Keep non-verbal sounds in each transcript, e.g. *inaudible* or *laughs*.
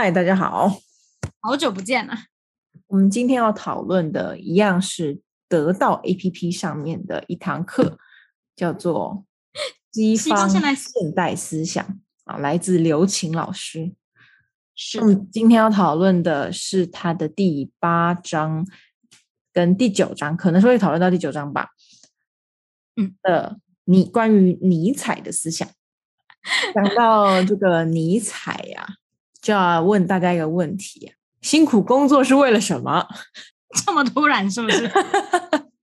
嗨，大家好，好久不见了。我们今天要讨论的一样是得到 APP 上面的一堂课，叫做 *laughs*《西方现代思想》啊，来自刘琴老师。是，嗯，今天要讨论的是他的第八章跟第九章，可能是会讨论到第九章吧。嗯，的你关于尼采的思想，讲到这个尼采呀，就要问大家一个问题：辛苦工作是为了什么？*laughs* 这么突然是不是？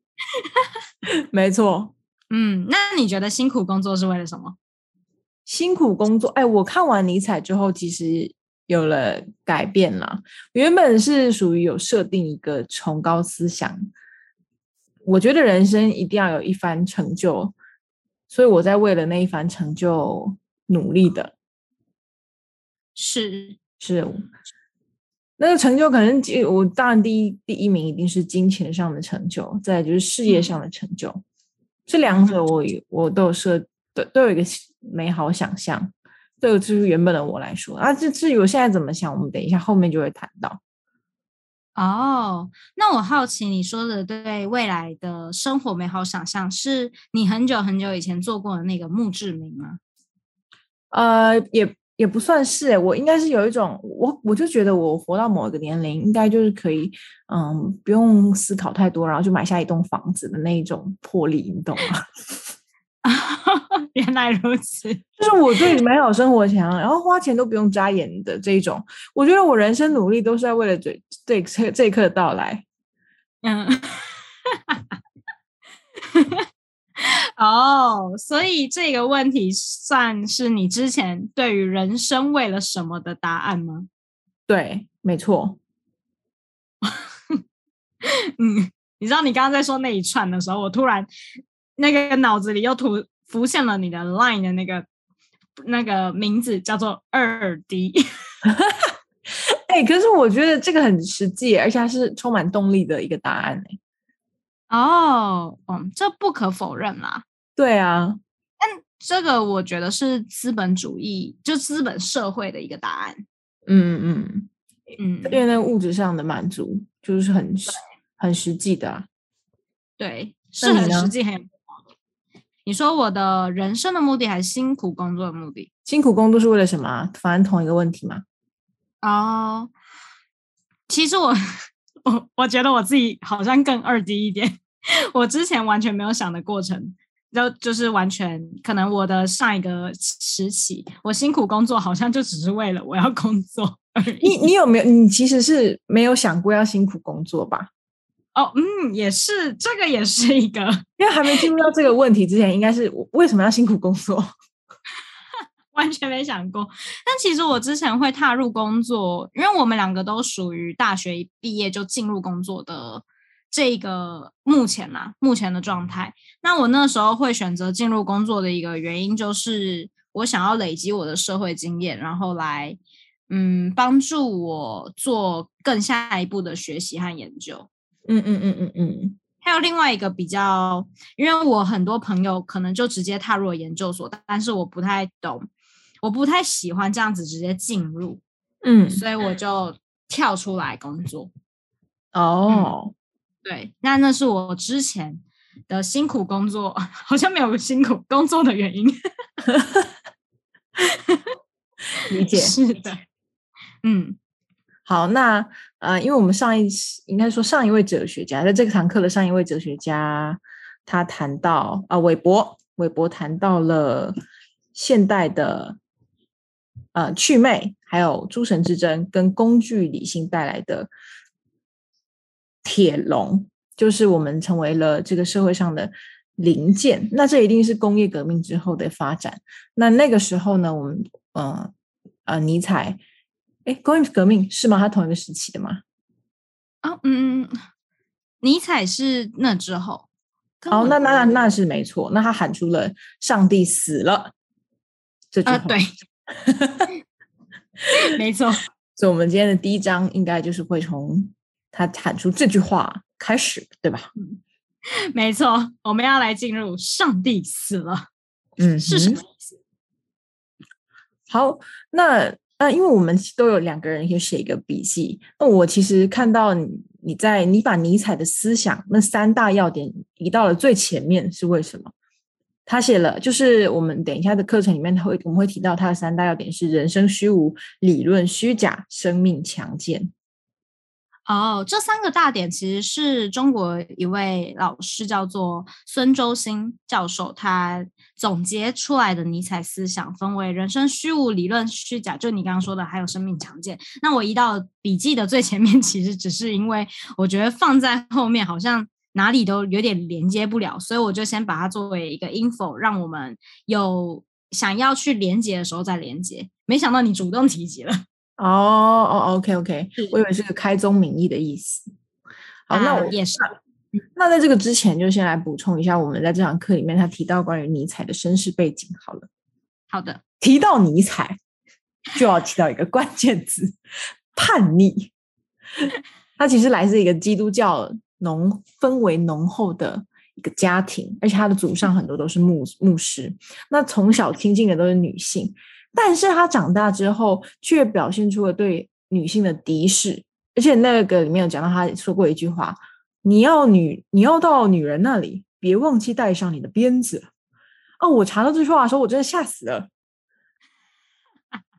*laughs* 没错。嗯，那你觉得辛苦工作是为了什么？辛苦工作，哎，我看完尼采之后，其实。有了改变了，原本是属于有设定一个崇高思想，我觉得人生一定要有一番成就，所以我在为了那一番成就努力的。是是，那个成就可能，我当然第一第一名一定是金钱上的成就，再就是事业上的成就，这两者我我都有设，都都有一个美好想象。这个就是原本的我来说啊，这至于我现在怎么想，我们等一下后面就会谈到。哦，那我好奇你说的对未来的生活美好想象，是你很久很久以前做过的那个墓志铭吗？呃，也也不算是，我应该是有一种，我我就觉得我活到某一个年龄，应该就是可以，嗯，不用思考太多，然后就买下一栋房子的那一种魄力，你懂吗？*laughs* 原来如此，就是我对美好生活强，然后花钱都不用眨眼的这一种。我觉得我人生努力都是在为了这这这这一刻的到来。嗯，*laughs* *laughs* 哦，所以这个问题算是你之前对于人生为了什么的答案吗？对，没错。*laughs* 嗯，你知道你刚刚在说那一串的时候，我突然。那个脑子里又突浮现了你的 Line 的那个那个名字，叫做二 D。*laughs* 哎，可是我觉得这个很实际，而且它是充满动力的一个答案哎。哦，嗯，这不可否认啦。对啊，但这个我觉得是资本主义，就资本社会的一个答案。嗯嗯嗯，因为那物质上的满足就是很很实际的。对，是很实际很。你说我的人生的目的还是辛苦工作的目的？辛苦工作是为了什么？反正同一个问题嘛？哦，其实我我我觉得我自己好像更二 D 一点。*laughs* 我之前完全没有想的过程，就就是完全可能我的上一个时期，我辛苦工作好像就只是为了我要工作而已。你你有没有？你其实是没有想过要辛苦工作吧？哦，嗯，也是，这个也是一个，因为还没进入到这个问题之前，应该是为什么要辛苦工作？完全没想过。但其实我之前会踏入工作，因为我们两个都属于大学一毕业就进入工作的这个目前嘛，目前的状态。那我那时候会选择进入工作的一个原因，就是我想要累积我的社会经验，然后来嗯帮助我做更下一步的学习和研究。嗯嗯嗯嗯嗯，还有另外一个比较，因为我很多朋友可能就直接踏入了研究所，但是我不太懂，我不太喜欢这样子直接进入，嗯，所以我就跳出来工作。哦，对，那那是我之前的辛苦工作，*laughs* 好像没有辛苦工作的原因。*laughs* 理解是的，嗯。好，那呃，因为我们上一应该说上一位哲学家，在这堂课的上一位哲学家，他谈到啊，韦伯，韦伯谈到了现代的呃祛魅，还有诸神之争跟工具理性带来的铁笼，就是我们成为了这个社会上的零件。那这一定是工业革命之后的发展。那那个时候呢，我们呃呃尼采。哎，工业革命是吗？他同一个时期的吗？啊，嗯，尼采是那之后。哦，那那那那是没错。那他喊出了“上帝死了”这句话。对，*laughs* 没错。所以，我们今天的第一章应该就是会从他喊出这句话开始，对吧？*laughs* 没错，我们要来进入“上帝死了”。嗯，是什么意思？好，那。呃，因为我们都有两个人有写一个笔记，那我其实看到你你在你把尼采的思想那三大要点移到了最前面，是为什么？他写了，就是我们等一下的课程里面会我们会提到他的三大要点是人生虚无、理论虚假、生命强健。哦，这三个大点其实是中国一位老师叫做孙周新教授，他总结出来的尼采思想分为人生虚无、理论虚假，就你刚刚说的，还有生命强健。那我移到笔记的最前面，其实只是因为我觉得放在后面好像哪里都有点连接不了，所以我就先把它作为一个 info，让我们有想要去连接的时候再连接。没想到你主动提及了。*laughs* 哦哦，OK OK，我以为是个开宗明义的意思。好，那我也是。那在这个之前，就先来补充一下，我们在这堂课里面他提到关于尼采的身世背景。好了，好的，提到尼采就要提到一个关键词——叛逆。*laughs* 他其实来自一个基督教浓氛围浓厚的一个家庭，而且他的祖上很多都是牧牧师。那从小亲近的都是女性。但是他长大之后，却表现出了对女性的敌视，而且那个里面有讲到，他说过一句话：“你要女，你要到女人那里，别忘记带上你的鞭子。”哦，我查到这句话的时候，我真的吓死了，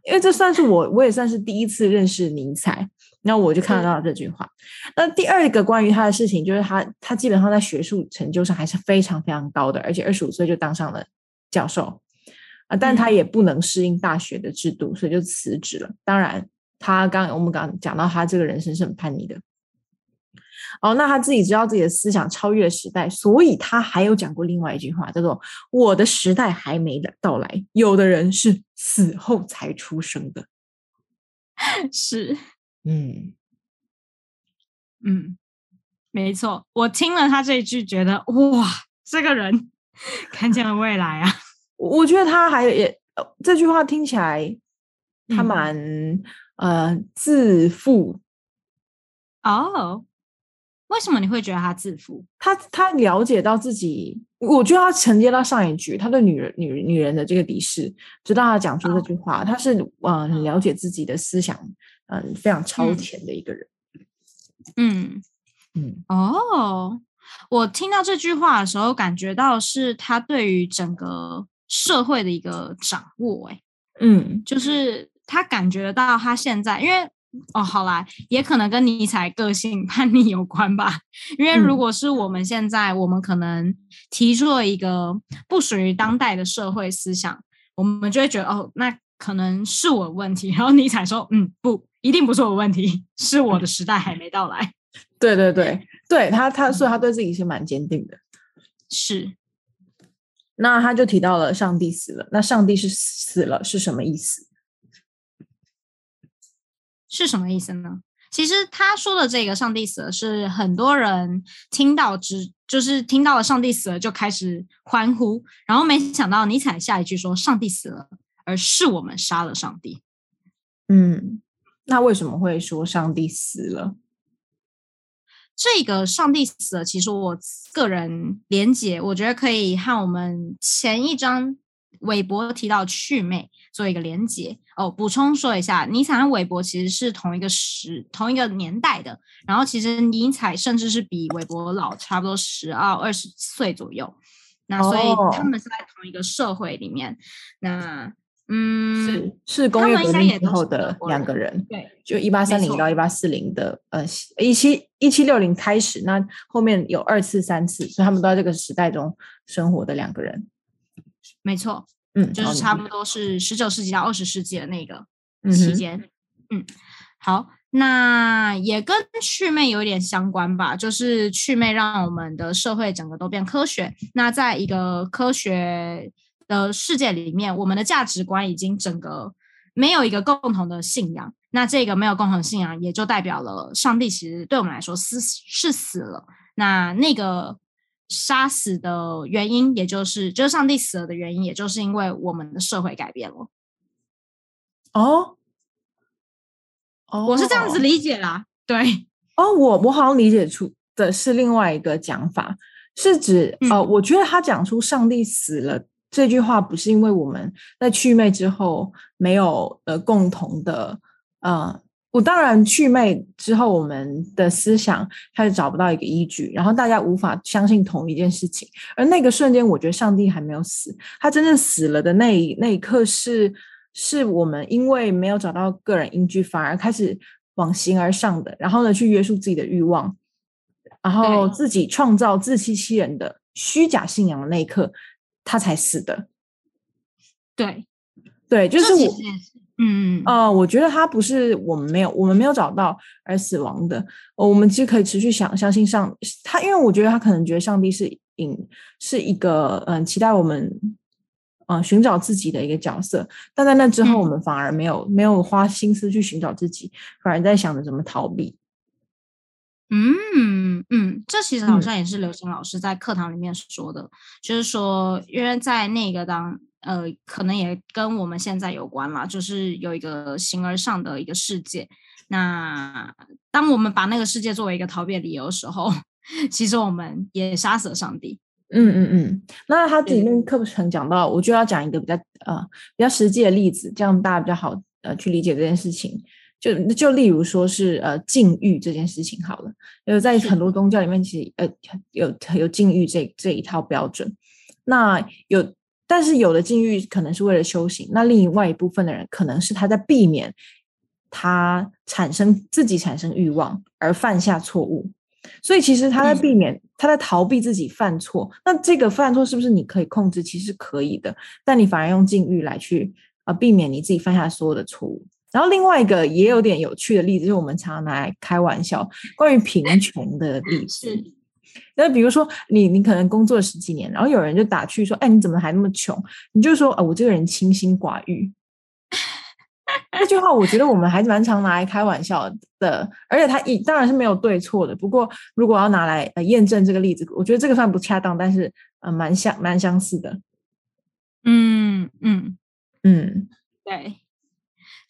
因为这算是我，我也算是第一次认识尼采，那我就看得到这句话。那第二个关于他的事情，就是他，他基本上在学术成就上还是非常非常高的，而且二十五岁就当上了教授。啊，但他也不能适应大学的制度，所以就辞职了。当然，他刚我们刚讲到，他这个人生是很叛逆的。哦，那他自己知道自己的思想超越时代，所以他还有讲过另外一句话，叫做“我的时代还没到来，有的人是死后才出生的。*laughs* ”是，嗯嗯，没错。我听了他这一句，觉得哇，这个人看见了未来啊。*laughs* 我觉得他还也这句话听起来，他蛮呃自负哦。为什么你会觉得他自负？他他了解到自己，我觉得他承接到上一句，他对女人女女人的这个敌视，直到他讲出这句话，他是嗯很了解自己的思想，嗯非常超前的一个人。嗯嗯哦，我听到这句话的时候，感觉到是他对于整个。社会的一个掌握，哎，嗯，就是他感觉到他现在，因为哦，好啦，也可能跟尼采个性叛逆有关吧。因为如果是我们现在，我们可能提出了一个不属于当代的社会思想，我们就会觉得哦，那可能是我的问题。然后尼采说，嗯，不一定不是我问题，*laughs* 是我的时代还没到来。对对对，对他他所以他对自己是蛮坚定的，是。那他就提到了上帝死了，那上帝是死了是什么意思？是什么意思呢？其实他说的这个上帝死了，是很多人听到之，就是听到了上帝死了就开始欢呼，然后没想到尼采下一句说上帝死了，而是我们杀了上帝。嗯，那为什么会说上帝死了？这个上帝死了，其实我个人连结，我觉得可以和我们前一章韦伯提到趣魅做一个连结哦。补充说一下，尼采和韦伯其实是同一个时、同一个年代的。然后其实尼采甚至是比韦伯老差不多十二、二十岁左右。那所以他们是在同一个社会里面。那嗯，是是工业革命之后的两个人，对，就一八三零到一八四零的，呃，一七一七六零开始，那后面有二次、三次，所以他们都在这个时代中生活的两个人，没错，嗯，就是差不多是十九世纪到二十世纪的那个期间，嗯，好，那也跟祛魅有点相关吧，就是祛魅让我们的社会整个都变科学，那在一个科学。的世界里面，我们的价值观已经整个没有一个共同的信仰。那这个没有共同信仰，也就代表了上帝其实对我们来说是是死了。那那个杀死的原因，也就是就是上帝死了的原因，也就是因为我们的社会改变了。哦，哦，我是这样子理解啦。对，哦，我我好像理解出的是另外一个讲法，是指呃，我觉得他讲出上帝死了。这句话不是因为我们在祛魅之后没有呃共同的呃，我当然祛魅之后我们的思想开始找不到一个依据，然后大家无法相信同一件事情，而那个瞬间，我觉得上帝还没有死，他真正死了的那一那一刻是是我们因为没有找到个人依据，反而开始往形而上的，然后呢去约束自己的欲望，然后自己创造自欺欺人的虚假信仰的那一刻。他才死的，对，对，就是我，嗯呃，我觉得他不是我们没有，我们没有找到而死亡的，我们其实可以持续想相信上他，因为我觉得他可能觉得上帝是引是一个嗯期待我们嗯寻找自己的一个角色，但在那之后，我们反而没有没有花心思去寻找自己，反而在想着怎么逃避。嗯嗯，这其实好像也是刘星老师在课堂里面说的，就是说，因为在那个当呃，可能也跟我们现在有关啦，就是有一个形而上的一个世界。那当我们把那个世界作为一个逃避理由的时候，*laughs* 其实我们也杀死了上帝。嗯嗯嗯。那他里面课程讲到，我就要讲一个比较呃比较实际的例子，这样大家比较好呃去理解这件事情。就就例如说是呃禁欲这件事情好了，因为在很多宗教里面，其实呃有有禁欲这这一套标准。那有，但是有的禁欲可能是为了修行，那另外一部分的人可能是他在避免他产生自己产生欲望而犯下错误。所以其实他在避免，他在逃避自己犯错。那这个犯错是不是你可以控制？其实可以的，但你反而用禁欲来去啊避免你自己犯下所有的错误。然后另外一个也有点有趣的例子，就是我们常常拿来开玩笑，关于贫 *laughs* 穷的例子。那比如说，你你可能工作十几年，然后有人就打趣说：“哎，你怎么还那么穷？”你就说：“啊，我这个人清心寡欲。”这句话我觉得我们还蛮常拿来开玩笑的，而且它一当然是没有对错的。不过如果要拿来呃验证这个例子，我觉得这个算不恰当，但是呃蛮相蛮相似的。嗯嗯嗯，对。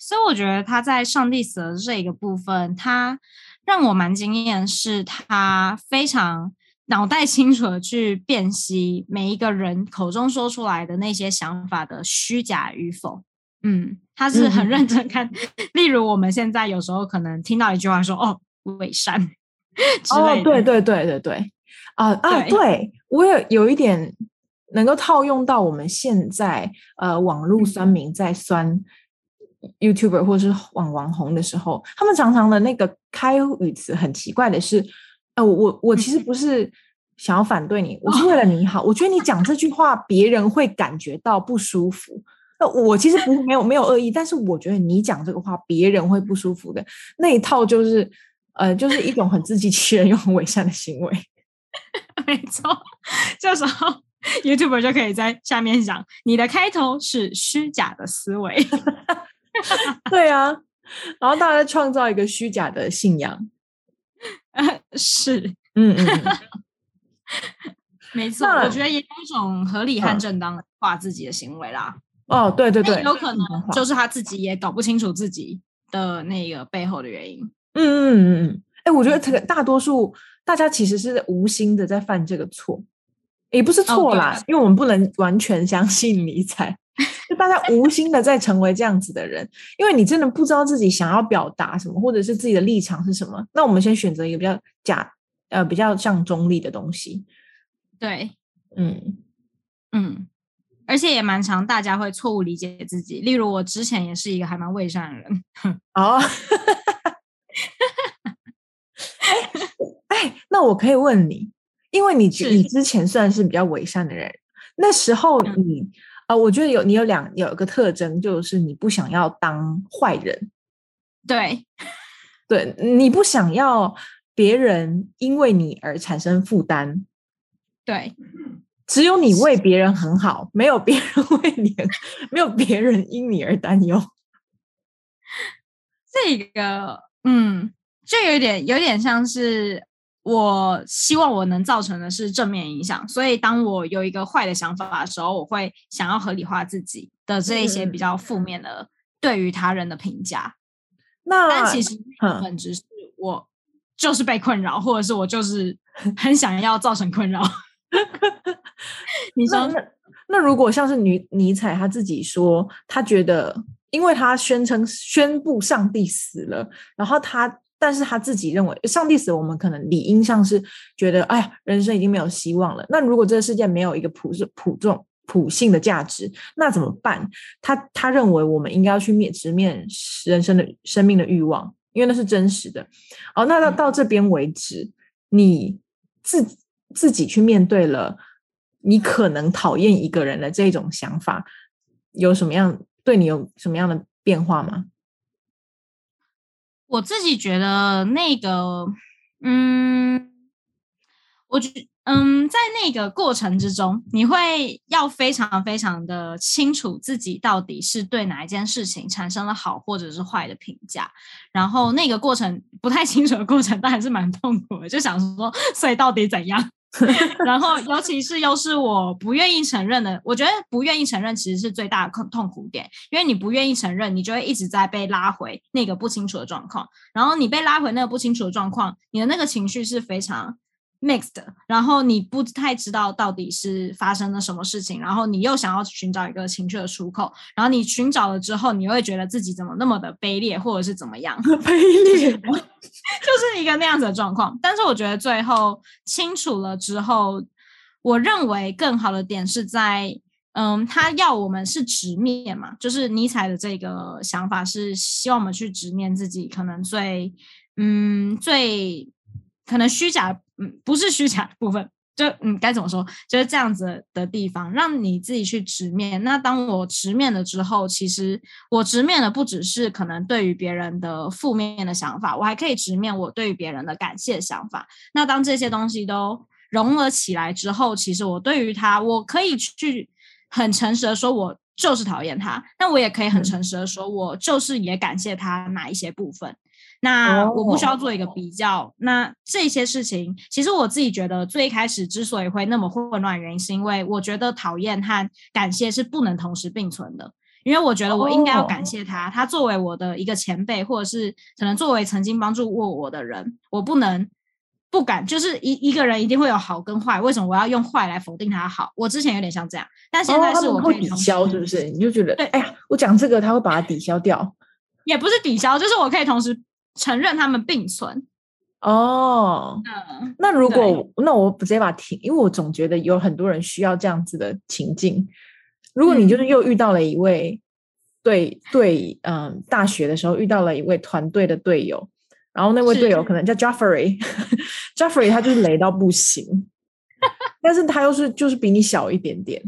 所以我觉得他在上帝死的这一个部分，他让我蛮惊艳，是他非常脑袋清楚的去辨析每一个人口中说出来的那些想法的虚假与否。嗯，他是很认真看。例如我们现在有时候可能听到一句话说：“哦，伪善。*laughs* ”哦，对对对对对，啊啊，对我也有一点能够套用到我们现在呃网络酸民在酸。YouTuber 或者是网网红的时候，他们常常的那个开语词很奇怪的是，呃，我我其实不是想要反对你，我是为了你好。我觉得你讲这句话，别人会感觉到不舒服。那我其实不没有没有恶意，但是我觉得你讲这个话，别人会不舒服的那一套，就是呃，就是一种很自欺欺人又很伪善的行为。*laughs* 没错，这时候 YouTuber 就可以在下面讲，你的开头是虚假的思维。*laughs* 对啊，然后大家创造一个虚假的信仰，*laughs* 是，嗯嗯，*laughs* 没错，我觉得也有一种合理和正当化自己的行为啦。哦，对对对，有可能就是他自己也搞不清楚自己的那个背后的原因。嗯嗯嗯嗯，哎，我觉得这个大多数大家其实是无心的在犯这个错，也不是错啦，因为我们不能完全相信尼采。就大家无心的在成为这样子的人，因为你真的不知道自己想要表达什么，或者是自己的立场是什么。那我们先选择一个比较假，呃，比较像中立的东西。对，嗯嗯，而且也蛮常大家会错误理解自己。例如我之前也是一个还蛮伪善的人。*laughs* 哦，哎，那我可以问你，因为你你之前算是比较伪善的人，那时候你。啊，我觉得有你有两有一个特征，就是你不想要当坏人，对，*laughs* 对你不想要别人因为你而产生负担，对，只有你为别人很好，没有别人 *laughs* 为你，没有别人因你而担忧。这个，嗯，就有点有点像是。我希望我能造成的是正面影响，所以当我有一个坏的想法的时候，我会想要合理化自己的这一些比较负面的对于他人的评价。那但其实本质是我就是被困扰，或者是我就是很想要造成困扰。*laughs* 你说那如果像是尼尼采他自己说，他觉得，因为他宣称宣布上帝死了，然后他，但是他自己认为上帝死，我们可能理应上是觉得，哎呀，人生已经没有希望了。那如果这个世界没有一个普世普众普性的价值，那怎么办？他他认为我们应该要去面直面人生的生命的欲望，因为那是真实的。哦，那到到这边为止，你自自己去面对了。你可能讨厌一个人的这种想法，有什么样对你有什么样的变化吗？我自己觉得那个，嗯，我觉，嗯，在那个过程之中，你会要非常非常的清楚自己到底是对哪一件事情产生了好或者是坏的评价，然后那个过程不太清楚的过程，但还是蛮痛苦的，就想说，所以到底怎样？*laughs* 然后，尤其是又是我不愿意承认的，我觉得不愿意承认其实是最大的痛痛苦点，因为你不愿意承认，你就会一直在被拉回那个不清楚的状况，然后你被拉回那个不清楚的状况，你的那个情绪是非常。mixed，然后你不太知道到底是发生了什么事情，然后你又想要寻找一个情绪的出口，然后你寻找了之后，你会觉得自己怎么那么的卑劣，或者是怎么样？卑劣，就是一个那样子的状况。但是我觉得最后清楚了之后，我认为更好的点是在，嗯，他要我们是直面嘛，就是尼采的这个想法是希望我们去直面自己可能最，嗯，最。可能虚假，嗯，不是虚假的部分，就嗯，该怎么说，就是这样子的地方，让你自己去直面。那当我直面了之后，其实我直面的不只是可能对于别人的负面的想法，我还可以直面我对于别人的感谢想法。那当这些东西都融合起来之后，其实我对于他，我可以去很诚实的说，我就是讨厌他。那我也可以很诚实的说，我就是也感谢他哪一些部分。那我不需要做一个比较。那这些事情，其实我自己觉得最开始之所以会那么混乱，原因是因为我觉得讨厌和感谢是不能同时并存的。因为我觉得我应该要感谢他，他作为我的一个前辈，或者是可能作为曾经帮助过我的人，我不能不敢。就是一一个人一定会有好跟坏，为什么我要用坏来否定他好？我之前有点像这样，但现在是我会抵消，是不是？你就觉得，对，哎呀，我讲这个他会把它抵消掉，也不是抵消，就是我可以同时。承认他们并存。哦，那如果那我直接把停，因为我总觉得有很多人需要这样子的情境。如果你就是又遇到了一位对对，嗯，大学的时候遇到了一位团队的队友，然后那位队友可能叫 Jeffrey，Jeffrey *laughs* 他就是雷到不行，*laughs* 但是他又是就是比你小一点点，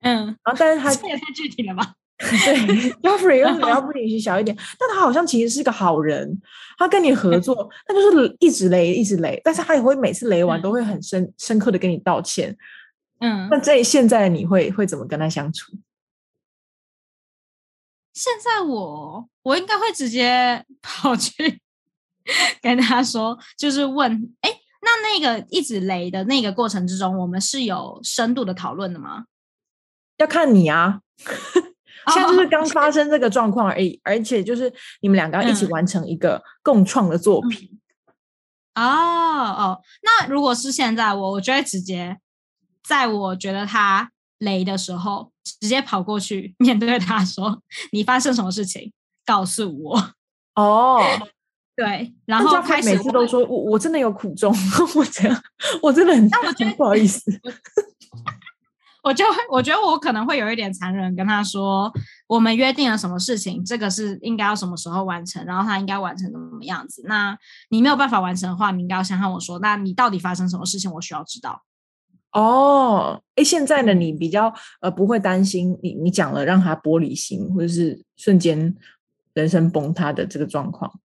嗯，然后但是他这也太具体了吧。*laughs* 对，*laughs* Jeffrey 又比较不允许小一点，但他好像其实是个好人。他跟你合作，他就是一直雷，一直雷，但是他也会每次雷完都会很深深刻的跟你道歉。嗯，那这现在你会会怎么跟他相处？现在我我应该会直接 *laughs* 跑去跟他说，就是问，哎，那那个一直雷的那个过程之中，我们是有深度的讨论的吗？要看你啊。现在就是刚发生这个状况而已，而且就是你们两个要一起完成一个共创的作品。哦哦，那如果是现在，我我就会直接在我觉得他雷的时候，直接跑过去 *laughs* 面对他说：“你发生什么事情？告诉我。”哦，对，然后开始每次都说：“我我真的有苦衷，*laughs* 我这样我真的很……那我觉 *laughs* 得不好意思。”我就会，我觉得我可能会有一点残忍，跟他说，我们约定了什么事情，这个是应该要什么时候完成，然后他应该完成怎么怎么样子。那你没有办法完成的话，你应该要先和我说，那你到底发生什么事情，我需要知道。哦，哎，现在的你比较呃不会担心你你讲了让他玻璃心，或者是瞬间人生崩塌的这个状况。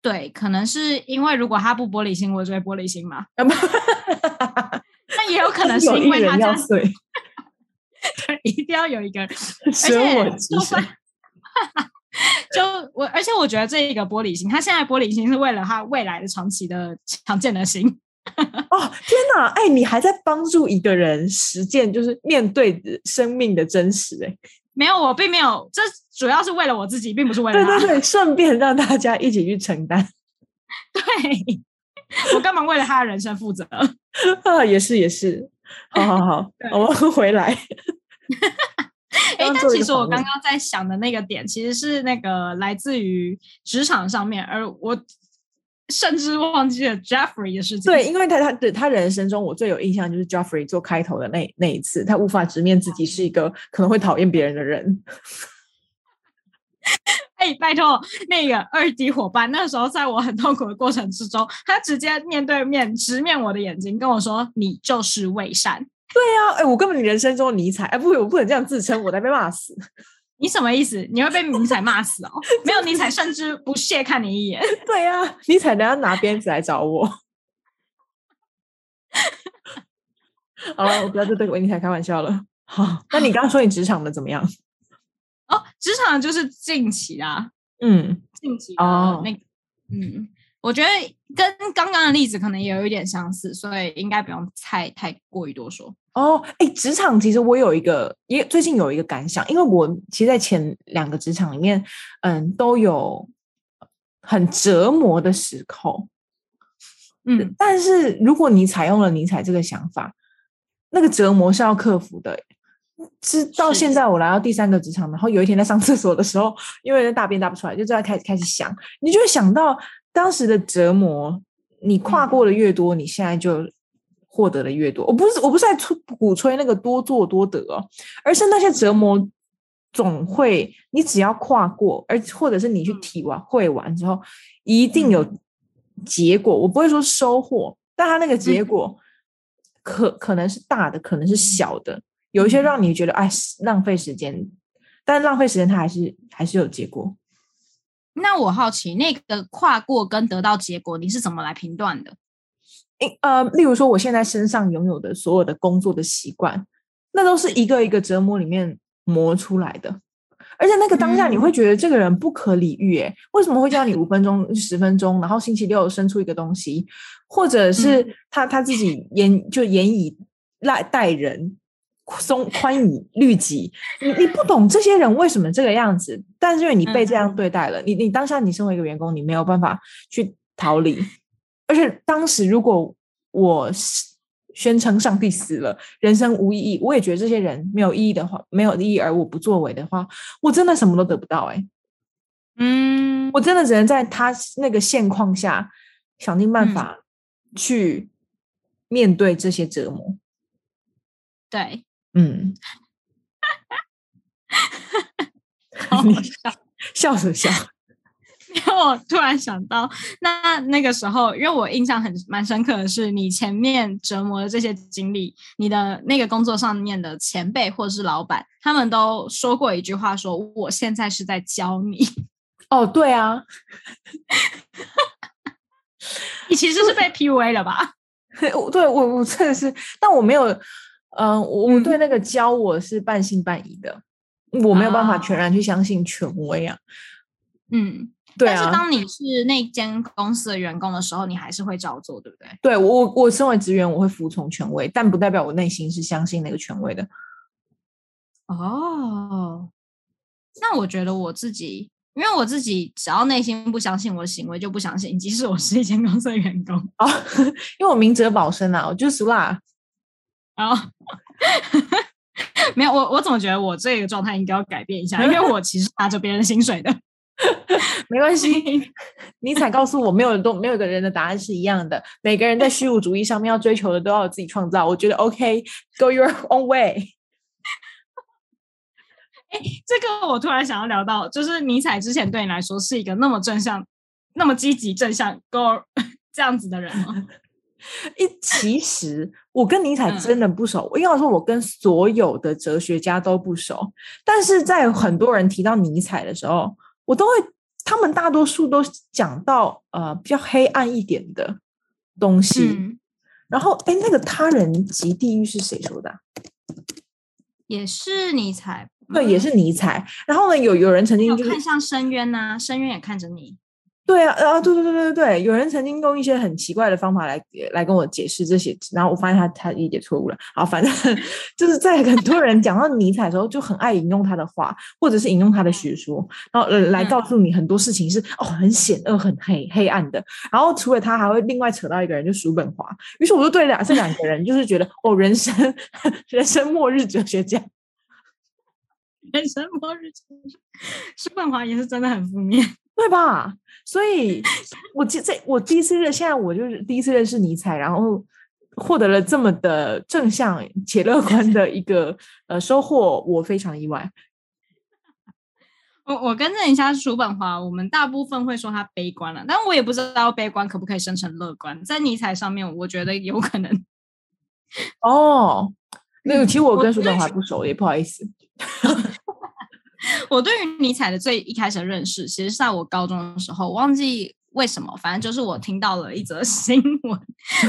对，可能是因为如果他不玻璃心，我就会玻璃心嘛。*laughs* 那也有可能是因为他要睡，*laughs* 对，一定要有一个人，*laughs* 而且就算，*laughs* 就我，而且我觉得这一个玻璃心，他现在玻璃心是为了他未来的长期的强健的心。哦，天哪！哎，你还在帮助一个人实践，就是面对生命的真实。哎，没有，我并没有，这主要是为了我自己，并不是为了对对对，顺便让大家一起去承担。对。我干嘛为了他的人生负责？*laughs* 啊，也是也是。好好好，*laughs* 我们回来。*laughs* 哎，但其实我刚刚在想的那个点，其实是那个来自于职场上面，而我甚至忘记了 Jeffrey 的事情。对，因为他他的他人生中，我最有印象就是 Jeffrey 做开头的那那一次，他无法直面自己是一个可能会讨厌别人的人。哎，拜托，那个二级伙伴，那时候在我很痛苦的过程之中，他直接面对面直面我的眼睛，跟我说：“你就是魏善。”对呀，哎，我根本人生中的尼采，哎，不，我不能这样自称，我才被骂死。*laughs* 你什么意思？你会被尼采骂死哦？*laughs* 没有尼采，甚至不屑看你一眼。*laughs* 对呀，尼采等下拿鞭子来找我。好了，我不要再对尼采开玩笑了。好，那你刚刚说你职场的怎么样？哦，职场就是近期啊，嗯，近期哦，那嗯。我觉得跟刚刚的例子可能也有一点相似，所以应该不用太太过于多说哦。哎，职场其实我有一个，也最近有一个感想，因为我其实，在前两个职场里面，嗯，都有很折磨的时候，嗯，但是如果你采用了尼采这个想法，那个折磨是要克服的。是到现在我来到第三个职场，然后有一天在上厕所的时候，因为大便大不出来，就在开始开始想，你就会想到。当时的折磨，你跨过的越多，你现在就获得的越多。我不是我不是在吹鼓吹那个多做多得哦，而是那些折磨总会，你只要跨过，而或者是你去体完会完之后，一定有结果。我不会说收获，但他那个结果可可能是大的，可能是小的，有一些让你觉得哎浪费时间，但浪费时间，它还是还是有结果。那我好奇，那个跨过跟得到结果，你是怎么来评断的？呃，例如说，我现在身上拥有的所有的工作的习惯，那都是一个一个折磨里面磨出来的。而且那个当下，你会觉得这个人不可理喻，哎，为什么会叫你五分钟、十分钟，然后星期六生出一个东西，或者是他他自己严就严以赖待人。松宽以律己，你你不懂这些人为什么这个样子，但是因为你被这样对待了，你你当下你身为一个员工，你没有办法去逃离。而且当时如果我宣称上帝死了，人生无意义，我也觉得这些人没有意义的话，没有意义，而我不作为的话，我真的什么都得不到。哎，嗯，我真的只能在他那个现况下想尽办法去面对这些折磨。对。嗯，*laughs* 好 *laughs* 笑，笑什么笑？*laughs* 因为我突然想到，那那个时候，因为我印象很蛮深刻的是，你前面折磨的这些经历，你的那个工作上面的前辈或者是老板，他们都说过一句话，说我现在是在教你。哦，对啊，你其实是被 PUA 了吧？我对我我真的是，但我没有。嗯，我对那个教我是半信半疑的，我没有办法全然去相信权威啊。嗯，对啊。但是当你是那间公司的员工的时候，你还是会照做，对不对？对我，我身为职员，我会服从权威，但不代表我内心是相信那个权威的。哦，那我觉得我自己，因为我自己只要内心不相信，我的行为就不相信，即使我是一间公司的员工啊，*laughs* 因为我明哲保身啊，我就是啦。啊，*laughs* 没有我，我总觉得我这个状态应该要改变一下，因为我其实拿着别人薪水的。*laughs* 没关系，尼采告诉我，没有都没有个人的答案是一样的，每个人在虚无主义上面要追求的都要自己创造。我觉得 OK，Go your own way。*laughs* 哎，这个我突然想要聊到，就是尼采之前对你来说是一个那么正向、那么积极正向 Go 这样子的人吗？一其实我跟尼采真的不熟，应该说我跟所有的哲学家都不熟。但是在很多人提到尼采的时候，我都会，他们大多数都讲到呃比较黑暗一点的东西。然后，哎，那个他人及地狱是谁说的？也是尼采，对，也是尼采。然后呢，有有人曾经就是看向深渊呐，深渊也看着你。对啊，啊，对对对对对，有人曾经用一些很奇怪的方法来来跟我解释这些，然后我发现他他理解错误了。好，反正 *laughs* 就是在很多人讲到尼采的时候，就很爱引用他的话，或者是引用他的学说，然后来告诉你很多事情是哦很险恶、很黑黑暗的。然后除了他，还会另外扯到一个人，就叔本华。于是我就对两这两个人，就是觉得哦，人生 *laughs* 人生末日哲学家，人生末日哲学，叔本华也是真的很负面。对吧？所以，我这这我第一次认，现在我就是第一次认识尼采，然后获得了这么的正向且乐观的一个呃收获，我非常意外。我我更正一下，叔本华，我们大部分会说他悲观了，但我也不知道悲观可不可以生成乐观。在尼采上面，我觉得有可能。哦，*laughs* 那个其实我跟叔本华不熟，也不好意思。*laughs* *laughs* 我对于尼采的最一开始的认识，其实是在我高中的时候，忘记为什么，反正就是我听到了一则 *laughs* 新闻。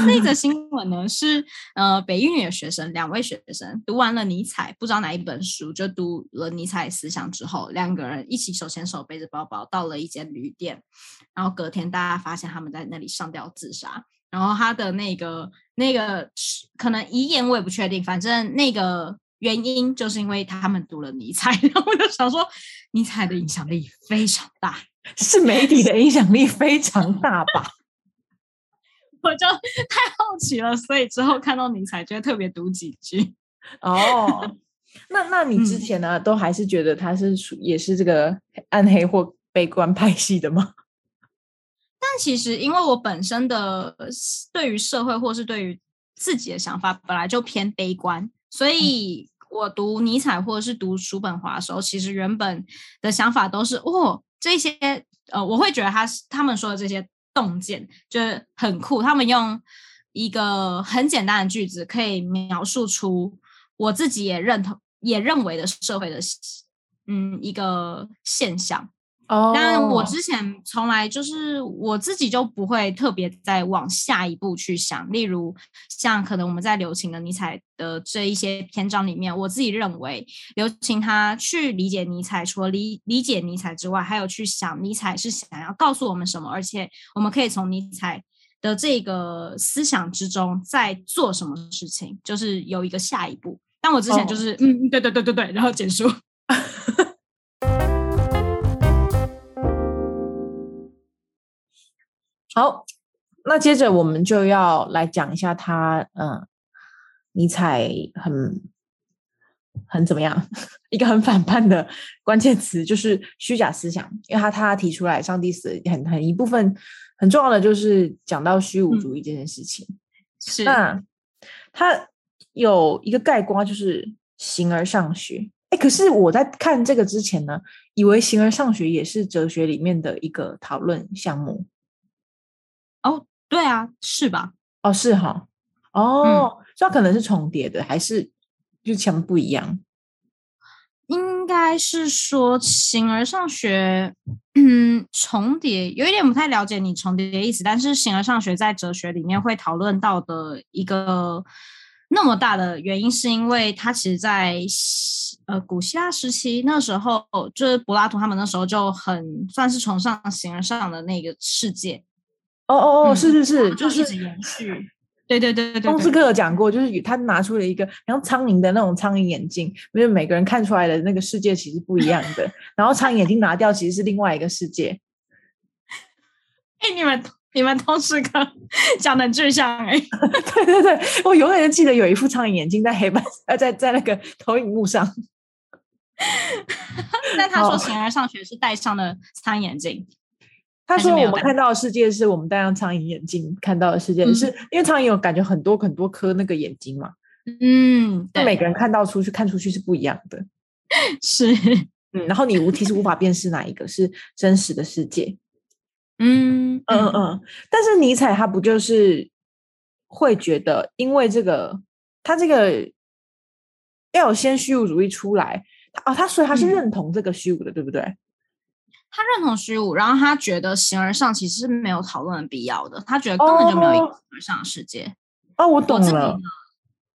那则新闻呢是，呃，北一女的学生，两位学生读完了尼采，不知道哪一本书，就读了尼采思想之后，两个人一起手牵手，背着包包到了一间旅店，然后隔天大家发现他们在那里上吊自杀。然后他的那个那个可能遗言我也不确定，反正那个。原因就是因为他们读了尼采，*laughs* 然后我就想说，尼采的影响力非常大，是媒体的影响力非常大吧？*laughs* 我就太好奇了，所以之后看到尼采，就会特别读几句。哦，那那你之前呢，都还是觉得他是属也是这个暗黑或悲观派系的吗？*laughs* 但其实，因为我本身的对于社会或是对于自己的想法，本来就偏悲观。所以我读尼采或者是读叔本华的时候，其实原本的想法都是哦，这些呃，我会觉得他是他们说的这些洞见就是很酷，他们用一个很简单的句子可以描述出我自己也认同也认为的社会的嗯一个现象。哦，但我之前从来就是我自己就不会特别再往下一步去想，例如像可能我们在留情的尼采的这一些篇章里面，我自己认为留情他去理解尼采，除了理理解尼采之外，还有去想尼采是想要告诉我们什么，而且我们可以从尼采的这个思想之中在做什么事情，就是有一个下一步。但我之前就是嗯，对对对对对，然后结束。*laughs* 好，那接着我们就要来讲一下他，嗯，尼采很很怎么样？*laughs* 一个很反叛的关键词就是虚假思想，因为他他提出来上帝死很很一部分很重要的就是讲到虚无主义这件事情。是，那他有一个概括就是形而上学。哎，可是我在看这个之前呢，以为形而上学也是哲学里面的一个讨论项目。哦，对啊，是吧？哦，是哈，哦，这可能是重叠的，还是就强不一样？应该是说形而上学，嗯，重叠有一点不太了解你重叠的意思。但是形而上学在哲学里面会讨论到的一个那么大的原因，是因为它其实，在呃古希腊时期那时候，就是柏拉图他们那时候就很算是崇尚形而上的那个世界。哦哦哦，是是是，就是一直延续。对对对对对。公斯克有讲过，就是他拿出了一个像苍蝇的那种苍蝇眼镜，因为每个人看出来的那个世界其实不一样的。然后苍蝇眼镜拿掉，其实是另外一个世界。*laughs* 哎，你们你们通识课讲的具象哎。*laughs* 对对对，我永远记得有一副苍蝇眼镜在黑板呃在在那个投影幕上。*laughs* 但他说形而上学是戴上了苍蝇眼镜。他说：“我们看到的世界是我们戴上苍蝇眼镜看到的世界，是因为苍蝇有感觉很多很多颗那个眼睛嘛？嗯，那每个人看到出去看出去是不一样的，*laughs* 是嗯，然后你无其实无法辨识哪一个是真实的世界。嗯嗯嗯，但是尼采他不就是会觉得，因为这个他这个要有先虚无主义出来啊，他所以他是认同这个虚无的，对不对？”他认同虚无，然后他觉得形而上其实是没有讨论的必要的。他觉得根本就没有一个形而上的世界。哦，我懂了。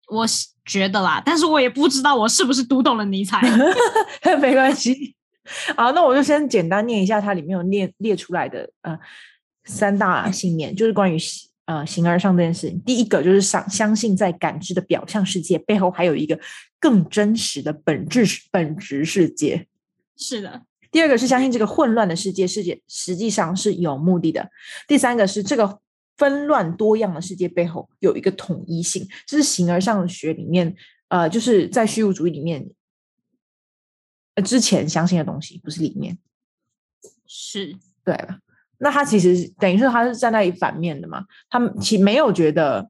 我觉得啦，但是我也不知道我是不是读懂了尼采。*laughs* 没关系，好，那我就先简单念一下它里面有列列出来的呃三大信念，就是关于呃形而上这件事情。第一个就是相相信在感知的表象世界背后还有一个更真实的本质本质世界。是的。第二个是相信这个混乱的世界世界实际上是有目的的。第三个是这个纷乱多样的世界背后有一个统一性，这是形而上学里面呃就是在虚无主义里面。呃，之前相信的东西不是里面，是对了。那他其实等于说他是站在反面的嘛？他们其没有觉得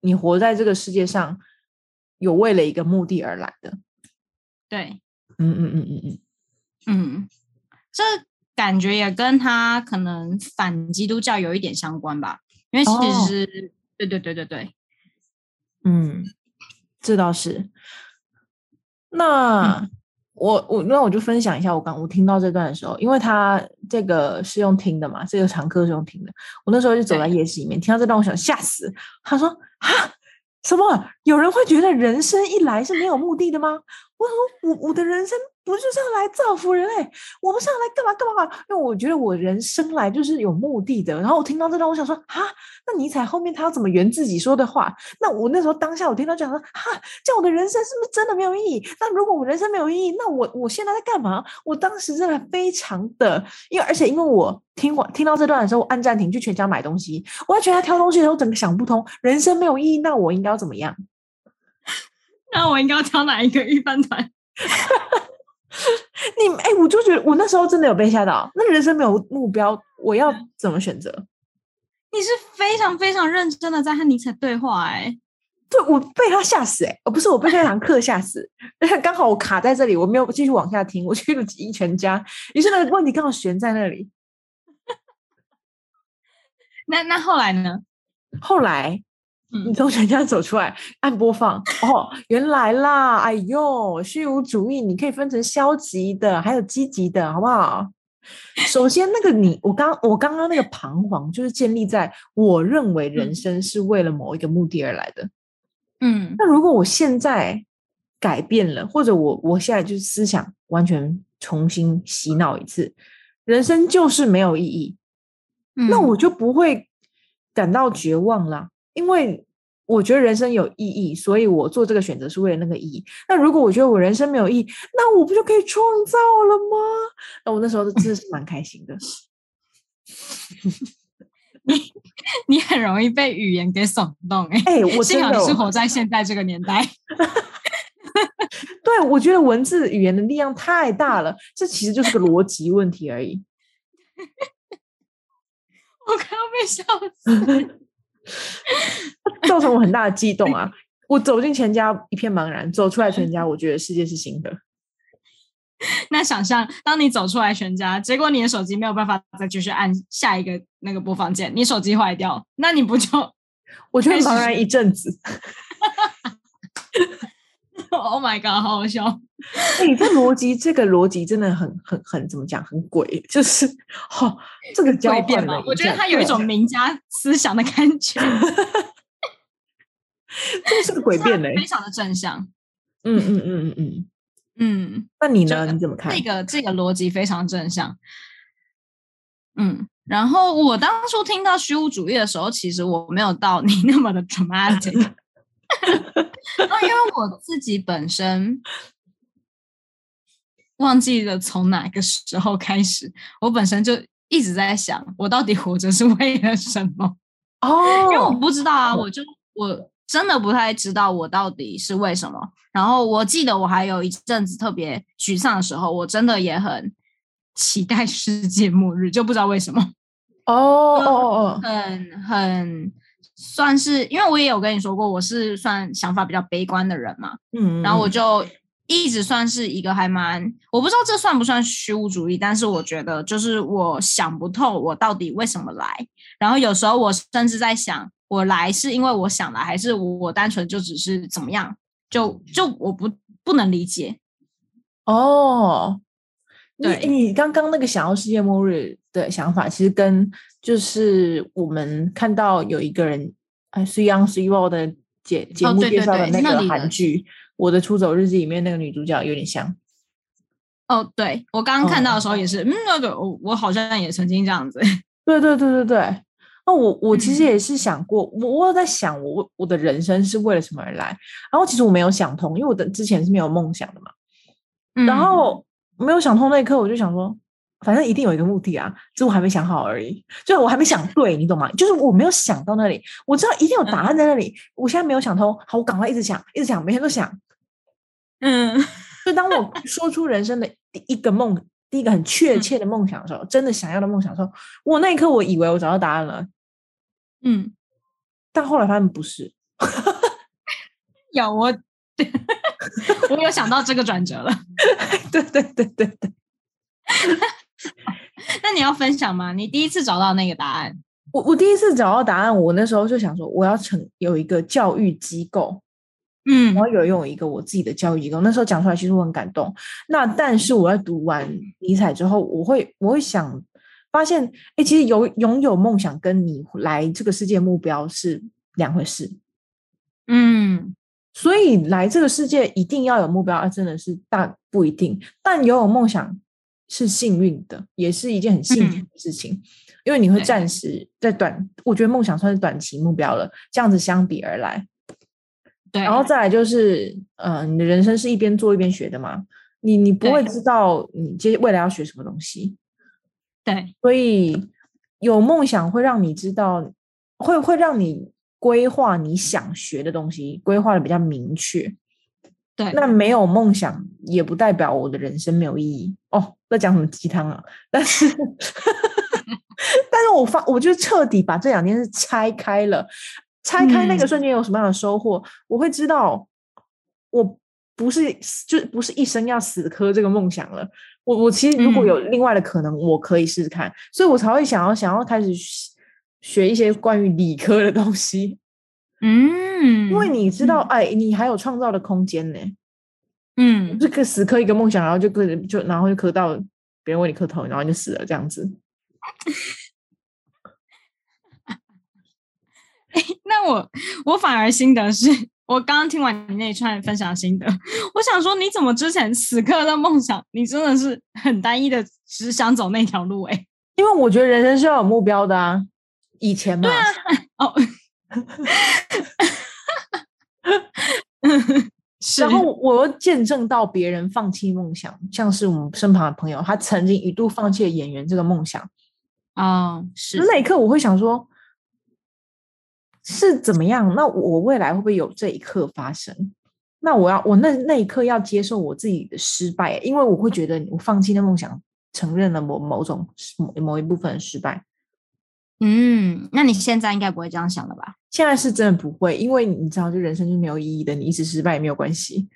你活在这个世界上有为了一个目的而来的。对，嗯嗯嗯嗯嗯嗯，这感觉也跟他可能反基督教有一点相关吧？因为其实，对对对对对，嗯，这倒是。那。我我那我就分享一下，我刚我听到这段的时候，因为他这个是用听的嘛，这个常客是用听的。我那时候就走在夜市里面，听到这段，我想吓死。他说啊，什么？有人会觉得人生一来是没有目的的吗？我说我我的人生。不是要来造福人类？我们上来干嘛干嘛？因为我觉得我人生来就是有目的的。然后我听到这段，我想说哈，那尼采后面他要怎么圆自己说的话？那我那时候当下我听到就想说哈，这样我的人生是不是真的没有意义？那如果我人生没有意义，那我我现在在干嘛？我当时真的非常的，因为而且因为我听完听到这段的时候，我按暂停去全家买东西。我在全家挑东西的时候，整个想不通，人生没有意义，那我应该要怎么样？*laughs* 那我应该要挑哪一个预饭团？*laughs* 你哎，我就觉得我那时候真的有被吓到。那人生没有目标，我要怎么选择？你是非常非常认真的在和尼采对话哎，对我被他吓死哎，哦不是我被那堂课吓死，*laughs* 刚好我卡在这里，我没有继续往下听，我去了一全家，于是那个问题刚好悬在那里。*laughs* 那那后来呢？后来。你从全家走出来，按播放哦，原来啦，哎呦，虚无主义，你可以分成消极的，还有积极的，好不好？首先，那个你，我刚我刚刚那个彷徨，就是建立在我认为人生是为了某一个目的而来的。嗯，那如果我现在改变了，或者我我现在就是思想完全重新洗脑一次，人生就是没有意义，那我就不会感到绝望了。因为我觉得人生有意义，所以我做这个选择是为了那个意义。那如果我觉得我人生没有意义，那我不就可以创造了吗？那我那时候真的是蛮开心的。*laughs* 你你很容易被语言给耸动哎！哎，*laughs* 我幸好你是活在现在这个年代。*laughs* 对，我觉得文字语言的力量太大了，这其实就是个逻辑问题而已。我快要被笑死。*laughs* 造成我很大的激动啊！我走进全家一片茫然，走出来全家，*laughs* 我觉得世界是新的。那想象，当你走出来全家，结果你的手机没有办法再继续按下一个那个播放键，你手机坏掉，那你不就？我觉得茫然一阵子。*laughs* Oh my god，好好笑！哎，这逻辑，这个逻辑真的很、很、很怎么讲？很鬼，就是哈，这个交变嘛。我觉得他有一种名家思想的感觉。*laughs* 这是个诡辩嘞，非常的正向。嗯嗯嗯嗯嗯嗯。那你呢？你怎么看？这个这个逻辑非常正向。嗯，然后我当初听到虚无主义的时候，其实我没有到你那么的 dramatic。因为我自己本身忘记了从哪个时候开始，我本身就一直在想，我到底活着是 *laughs* 为了什么？哦，因为我不知道啊，我就我真的不太知道我到底是为什么。然后我记得我还有一阵子特别沮丧的时候，我真的也很期待世界末日，就不知道为什么。哦哦哦，很很。算是，因为我也有跟你说过，我是算想法比较悲观的人嘛，嗯，然后我就一直算是一个还蛮，我不知道这算不算虚无主义，但是我觉得就是我想不透我到底为什么来，然后有时候我甚至在想，我来是因为我想来，还是我单纯就只是怎么样，就就我不不能理解。哦，对你刚刚那个想要世界末日的想法，其实跟。就是我们看到有一个人，哎，《C Young C w o 的节节目介绍的那个韩剧《我的出走日记》里面那个女主角有点像。哦，对我刚刚看到的时候也是，嗯，那个我我好像也曾经这样子。*laughs* 对对对对对。那我我其实嗯也是想过，我我有在想我我的人生是为了什么而来，然后其实我没有想通，因为我的之前是没有梦想的嘛。然嗯后没有想通那一刻，我就想说，反正一定有一个目的啊，只是我还没想好而已。就是我还没想 *laughs* 对，你懂吗？就是我没有想到那里，我知道一定有答案在那里，我现在没有想通。好，我赶快一直想，一直想，每天都想。嗯所以当我 *laughs* 说出人生的第一个梦，第一个很确切的梦想的时候，真的想要的梦想的时候，我那一刻我以为我找到答案了，嗯，但后来发现不是。*laughs* 有我，我有想到这个转折了。对对对对对，*laughs* 那你要分享吗？你第一次找到那个答案？我我第一次找到答案，我那时候就想说，我要成有一个教育机构，嗯我要有拥有一个我自己的教育机构。那时候讲出来，其实我很感动。那但是我在读完尼采之后，我会我会想发现，哎，其实有拥有梦想跟你来这个世界目标是两回事。嗯所以来这个世界一定要有目标，啊，真的是大不一定。但拥有梦想是幸运的，也是一件很幸运嗯。的事情，因为你会暂时在短，我觉得梦想算是短期目标了。这样子相比而来，对，然后再来就是，呃，你的人生是一边做一边学的嘛，你你不会。知道你接未来要学什么东西，对，所以有梦想会让你知道，会会让你规划你想学的东西，规划的比较明确。对，那没有梦想，也不代表我的人生没有意义哦。在讲什么鸡汤啊？但是，*laughs* 但是我发，我就彻底把这两件事拆开了。拆开那个嗯瞬间有什么样的收获？我会知道，我不是就不是一生要死磕这个梦想了。我我其实如果嗯有另外的可能，我可以试试看。所以我才会想要想要开始学学一些关于理科的东西。嗯，因为你知道，嗯哎，你还有创造的空间呢。嗯这个死磕一个梦想，然后就个人就然后就磕到别人为你磕头，然后你就死了这样子。*laughs* 那我我反而心得是，我刚刚听完你那一串分享心得，我想说，你怎么之前死磕的梦想，你真的是很单一的，只想走那条路、欸？哎，因为我觉得人生是要有目标的啊。以前嘛，*laughs* 哦，*laughs* 是，然后我又见证到别人放弃梦想，像是我们身旁的朋友，他曾经一度放弃了演员这个梦想。哦，是，那一刻我会想说，是怎么样？那我未来会不会有这一刻发生？那我要我那那一刻要接受我自己的失败，因为我会觉得我放弃的梦想，承认了某某种某某一部分的失败。嗯，那你现在应该不会这样想了吧？现在是真的不会，因为你知道，就人生就是没有意义的，你一直失败也没有关系。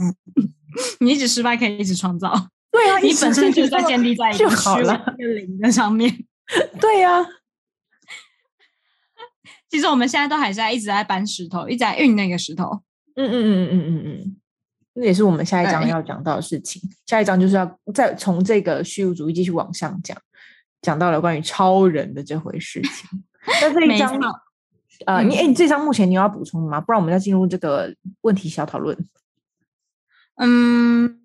嗯 *laughs* 你一直失败可以一直创造，*laughs* 对啊，你本身就是在建立在一就个虚了。零的上面。*laughs* 对呀、其实我们现在都还在一直在搬石头，一直在运那个石头。嗯嗯嗯嗯嗯嗯嗯，那也是我们下一章要讲到的事情。下一章就是要再从这个虚无主义继续往上讲，讲到了关于超人的这回事情。那这一没章，错呃，你嗯哎，你这章目前你有要补充的吗？不然我们再进入这个问题小讨论。嗯，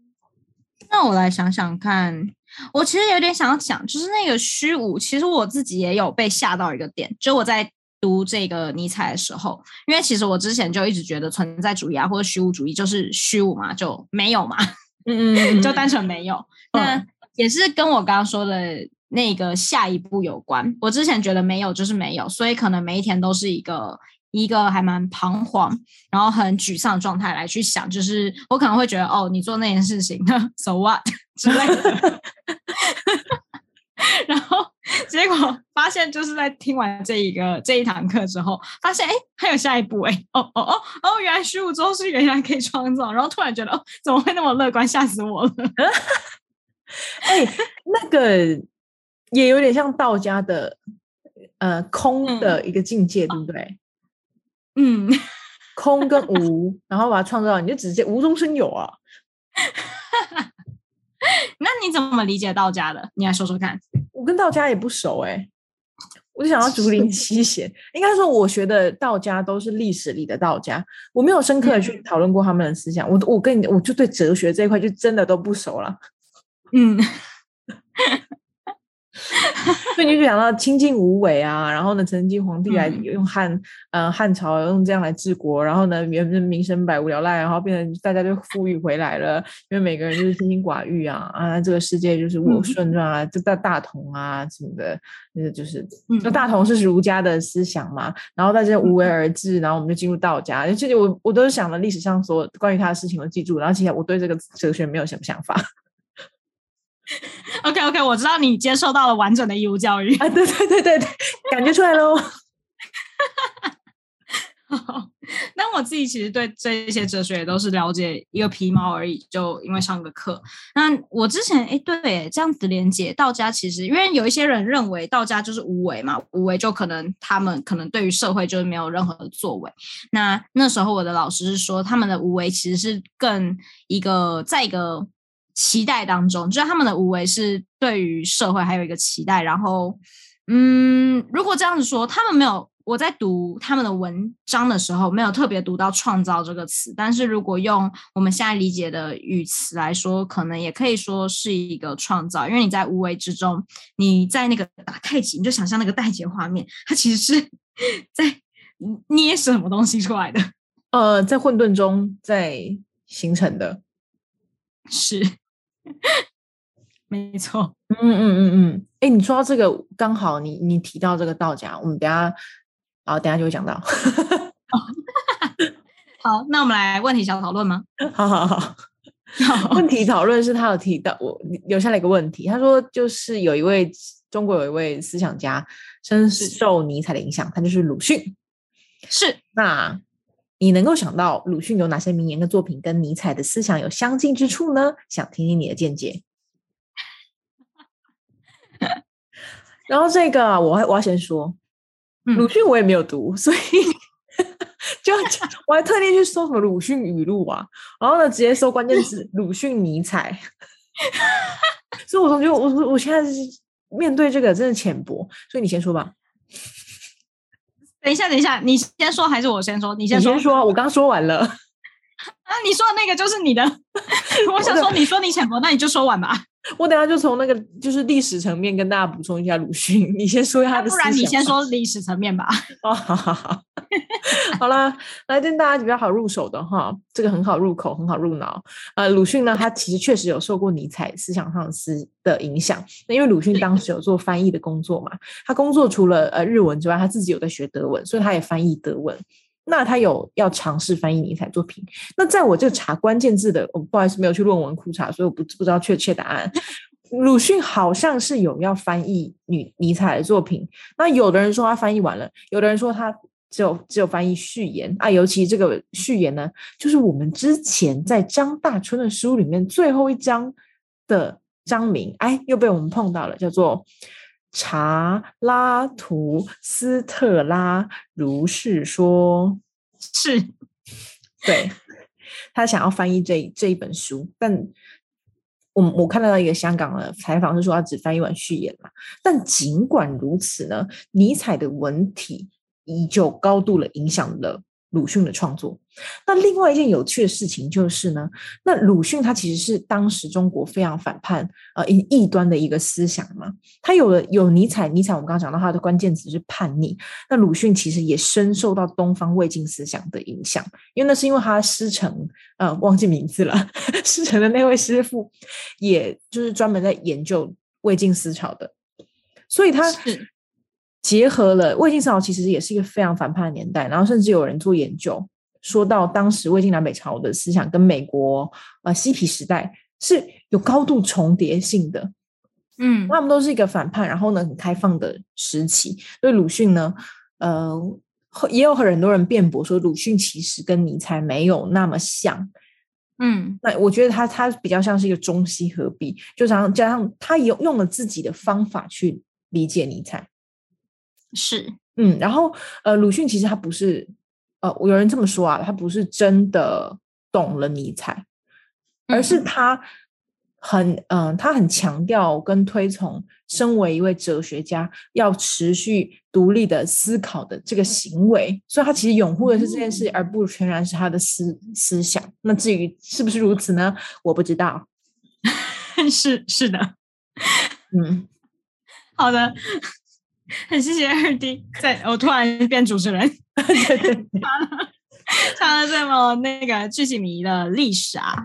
那我来想想看，我其实有点想要讲，就是那个虚无，其实我自己也有被吓到一个点，就我在读这个尼采的时候，因为其实我之前就一直觉得存在主义啊或者虚无主义就是虚无嘛，就没有嘛，嗯嗯 *laughs* 就单纯没有。那也是跟我刚刚说的那个下一步有关。我之前觉得没有就是没有，所以可能每一天都是一个一个还蛮彷徨，然后很沮丧的状态来去想，就是我可能会觉得哦，你做那件事情，*laughs* so what *laughs* 之类的。*laughs* 然后结果发现，就是在听完这一个这一堂课之后，发现哎，还有下一步哎，哦哦哦哦，原来十五周是原来可以创造，然后突然觉得哦，怎么会那么乐观，吓死我了。哎，那个也有点像道家的呃空的一个境界，对不对？嗯，空跟无，然后把它创造，你就直接无中生有啊。*laughs* 那你怎么理解道家的？你来说说看。我跟道家也不熟哎、我就想要竹林七贤。*laughs* 应该说，我学的道家都是历史里的道家，我没有深刻的去讨论过他们的思想。我我跟你，我就对哲学这一块就真的都不熟了。嗯，*laughs* 所以你就想到清净无为啊，然后呢，曾经皇帝来嗯。用汉呃汉朝用这样来治国，然后呢，原本民生百无聊赖，然后变成大家就富裕回来了，因为每个人就是清心寡欲啊啊，这个世界就是我嗯。顺转啊，这大大同啊什么的，那个就是那嗯大同是儒家的思想嘛，然后大家无为而治，然后我们就进入道家，其实我我都是想了历史上所有关于他的事情我记住，然后其实我对这个哲学没有什么想法 OK OK，我知道你接受到了完整的义务教育。啊，对对对对对，感觉出来喽。*laughs* 那我自己其实对这些哲学也都是了解一个皮毛而已，就因为上个课。那我之前哎，对，这样子连接道家，其实因为有一些人认为道家就是无为嘛，无为就可能他们可能对于社会就是没有任何的作为。那那时候我的老师是说，他们的无为其实是更一个在一个期待当中，就是他们的无为是对于社会还有一个期待。然后，嗯，如果这样子说，他们没有我在读他们的文章的时候，没有特别读到“创造”这个词，但是如果用我们现在理解的语词来说，可能也可以说是一个创造，因为你在无为之中，你在那个打太极，你就想象那个太极画面，它其实是在捏什么东西出来的，呃，在混沌中在形成的。*laughs* 是，*laughs* 没错，嗯嗯嗯嗯，哎，你说到这个，刚好你你提到这个道家，我们等下，好，等下就会讲到。*laughs* *laughs* 好，那我们来问题小讨论吗？好好好，问题讨论是他有提到，我留下了一个问题，他说就是有一位中国有一位思想家深受尼采的影响，他就是鲁迅。是，那你能够想到鲁迅有哪些名言跟作品跟尼采的思想有相近之处呢？想听听你的见解。*laughs* 然后这个啊我还我要先说，嗯鲁迅我也没有读，所以就我还特地去搜什么鲁迅语录啊，然后呢直接搜关键词鲁迅尼采，*laughs* 所以我觉得我我我现在是面对这个真的浅薄，所以你先说吧，等一下，等一下，你先说还是我先说？你你先说。先说，我刚说完了。*laughs* 啊，你说的那个就是你的。*laughs* 我想说，你说你浅薄，那你就说完吧。*laughs* 我等下就从那个就是历史层面跟大家补充一下鲁迅，你先说一下他的不然你先说历史层面吧。哦，好好好，好啦，来跟大家比较好入手的哈，这个很好入口，很好入脑。呃，鲁迅呢，他其实确实有受过尼采思想上思的影响。那因为鲁迅当时有做翻译的工作嘛，他工作除了呃日文之外，他自己有在学德文，所以他也翻译德文。那他有要尝试翻译尼采作品。那在我这个查关键字的，我不好意思没有去论文库查，所以我不不知道确切答案。*laughs* 鲁迅好像是有要翻译女尼采的作品，那有的人说他翻译完了，有的人说他只有只有翻译序言啊。尤其这个序言呢，就是我们之前在张大春的书里面最后一章的章名，哎，又被我们碰到了，叫做查拉图斯特拉如是说。*laughs* 是，对他想要翻译这这一本书，但我我看到一个香港的采访是说他只翻译完序言嘛，但尽管如此呢，尼采的文体依旧高度的影响了鲁迅的创作。那另外一件有趣的事情就是呢，那鲁迅他其实是当时中国非常反叛呃异异端的一个思想嘛，他有了有尼采，尼采我们刚刚讲到他的关键词是叛逆，那鲁迅其实也深受到东方魏晋思想的影响，因为那是因为他师承呃忘记名字了，*laughs* 师承的那位师傅，也就是专门在研究魏晋思潮的，所以他结合了魏晋思潮，其实也是一个非常反叛的年代，然后甚至有人做研究。说到当时魏晋南北朝的思想跟美国呃嬉皮时代是有高度重叠性的，嗯他们都是一个反叛，然后呢很开放的时期。所以鲁迅呢，呃，也有很多人辩驳说鲁迅其实跟尼采没有那么像。嗯那我觉得他他比较像是一个中西合璧，就加上加上他有用了自己的方法去理解尼采。是嗯，然后呃，鲁迅其实他不是呃，有人这么说啊，他不是真的懂了尼采，而是嗯他很嗯、呃他很强调跟推崇，身为一位哲学家要持续独立的思考的这个行为，所以他其实拥护的是这件事，而不全然是他的思思想。那至于是不是如此呢？我不知道。*laughs* 是是的，嗯，好的，很谢谢二弟，在我突然变主持人，*laughs* 对对对，唱了这么那个剧情迷的历史啊。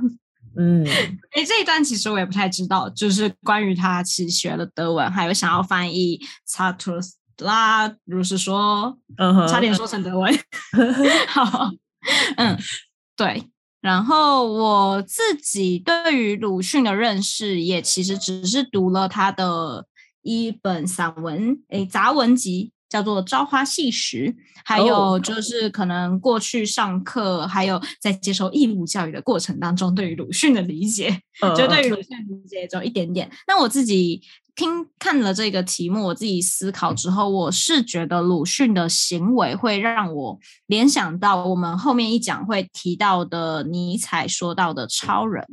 嗯，诶，这一段其实我也不太知道，就是关于他其实学了德文，还有想要翻译查图斯拉，如是说，嗯哼差点说成德文。*laughs* 好，嗯，对。然后我自己对于鲁迅的认识，也其实只是读了他的一本散文，诶，杂文集。叫做《朝花夕拾》，还有哦就是可能过去上课，还有在接受义务教育的过程当中，对于鲁迅的理解，就对于鲁迅的理解只有一点点。那我自己听看了这个题目，我自己思考之后，我是觉得鲁迅的行为会让我联想到我们后面一讲会提到的尼采说到的超人。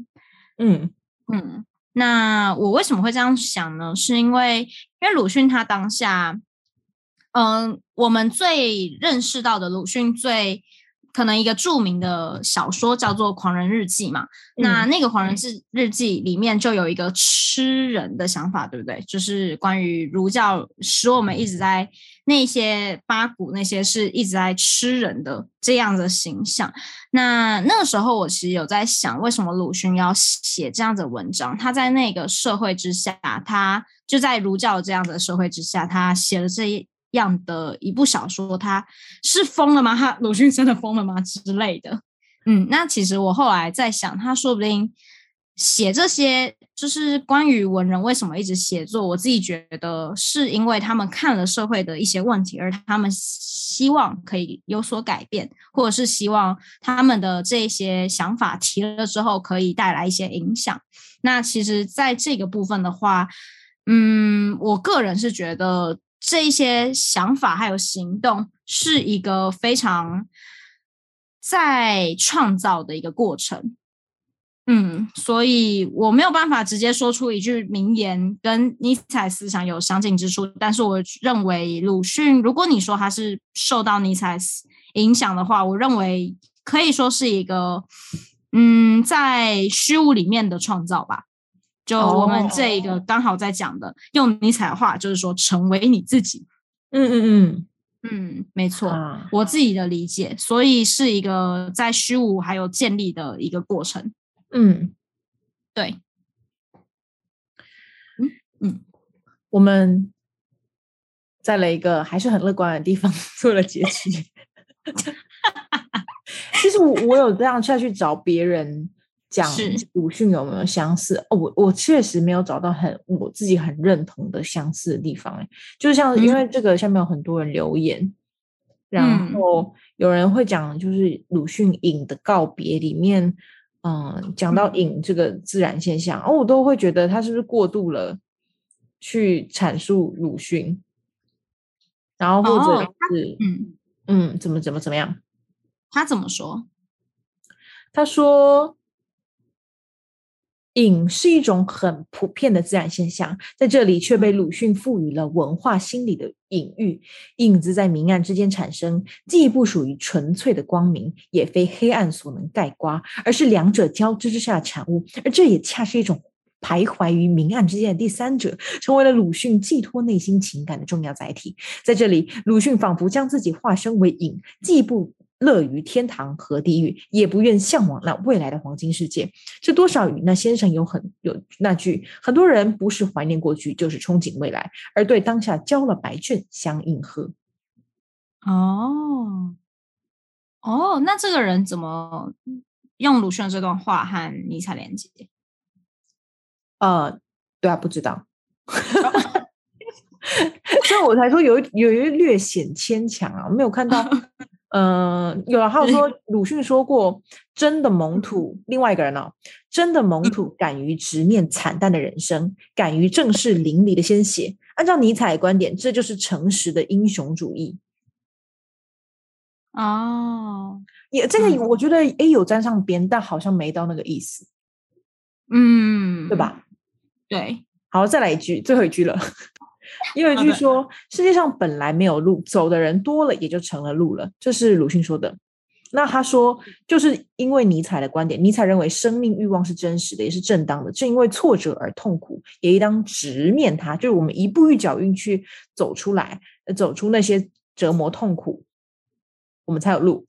嗯嗯，那我为什么会这样想呢？是因为因为鲁迅他当下，嗯，我们最认识到的鲁迅最可能一个著名的小说叫做《狂人日记》嘛。那嗯那个《狂人日日记》里面就有一个吃人的想法，对不对？就是关于儒教使我们一直在那些八股那些是一直在吃人的这样的形象。那那个时候，我其实有在想，为什么鲁迅要写这样的文章？他在那个社会之下，他就在儒教这样的社会之下，他写了这样的一部小说，他是疯了吗？他鲁迅真的疯了吗？之类的。嗯，那其实我后来在想，他说不定写这些就是关于文人为什么一直写作，我自己觉得是因为他们看了社会的一些问题，而他们希望可以有所改变，或者是希望他们的这些想法提了之后可以带来一些影响。那其实，在这个部分的话，嗯，我个人是觉得这一些想法还有行动是一个非常在创造的一个过程。嗯，所以我没有办法直接说出一句名言跟尼采思想有相近之处，但是我认为鲁迅，如果你说他是受到尼采思影响的话，我认为可以说是一个嗯，在虚无里面的创造吧。就我们这一个刚好在讲的，用尼采的话就是说，成为你自己。嗯嗯嗯嗯，没错，啊我自己的理解，所以是一个在虚无还有建立的一个过程。嗯，对，我们在了一个还是很乐观的地方 *laughs* 做了结局。其实我我有这样下去找别人讲是。鲁迅有没有相似哦，我我确实没有找到很我自己很认同的相似的地方哎，就像因为这个下面有很多人留言，然嗯。后有人会讲就是鲁迅《影的告别》里面，嗯，讲到“影”这个自然现象，哦，我都会觉得他是不是过度了去阐述鲁迅，然后或者哦是嗯，嗯，怎么怎么怎么样？他怎么说？他说：“影是一种很普遍的自然现象，在这里却被鲁迅赋予了文化心理的隐喻。影子在明暗之间产生，既不属于纯粹的光明，也非黑暗所能盖刮，而是两者交织之下的产物。而这也恰是一种。”徘徊于明暗之间的第三者，成为了鲁迅寄托内心情感的重要载体。在这里，鲁迅仿佛将自己化身为影，既不乐于天堂和地狱，也不愿向往那未来的黄金世界。这多少与那先生有很有那句“很多人不是怀念过去，就是憧憬未来”，而对当下交了白卷相应和。哦，哦，那这个人怎么用鲁迅的这段话和尼采连接？呃，对啊，不知道，*laughs* 所以我才说有一有一略显牵强啊，我没有看到。嗯、有啊，还有说鲁迅说过，真的蒙土，另外一个人哦，真的蒙土敢于直面惨淡的人生，敢于正视淋漓的鲜血。按照尼采的观点，这就是诚实的英雄主义。哦，也这个嗯我觉得诶有沾上边，但好像没到那个意思，嗯，对？吧？对，好，再来一句，最后一句了。也有一好的句说：“世界上本来没有路，走的人多了，也就成了路了。”这是鲁迅说的。那他说，就是因为尼采的观点，尼采认为生命欲望是真实的，也是正当的。正因为挫折而痛苦，也应当直面它。就是我们一步一脚印去走出来，走出那些折磨痛苦，我们才有路。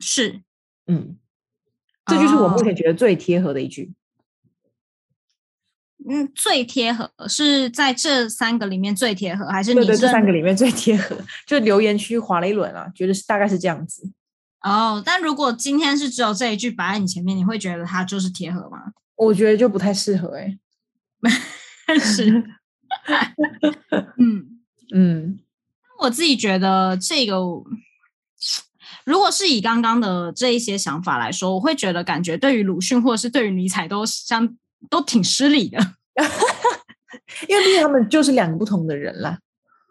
是，嗯，这就是我目前觉得最贴合的一句。嗯，最贴合是在这三个里面最贴合，还是对对，这三个里面最贴合？就留言区划了一轮啊，觉得是大概是这样子。哦，但如果今天是只有这一句摆在你前面，你会觉得它就是贴合吗？我觉得就不太适合哎。*laughs* 是，*laughs* 嗯嗯，我自己觉得这个，如果是以刚刚的这一些想法来说，我会觉得感觉对于鲁迅或者是对于尼采都相都挺失礼的，*laughs* 因为毕竟他们就是两个不同的人啦。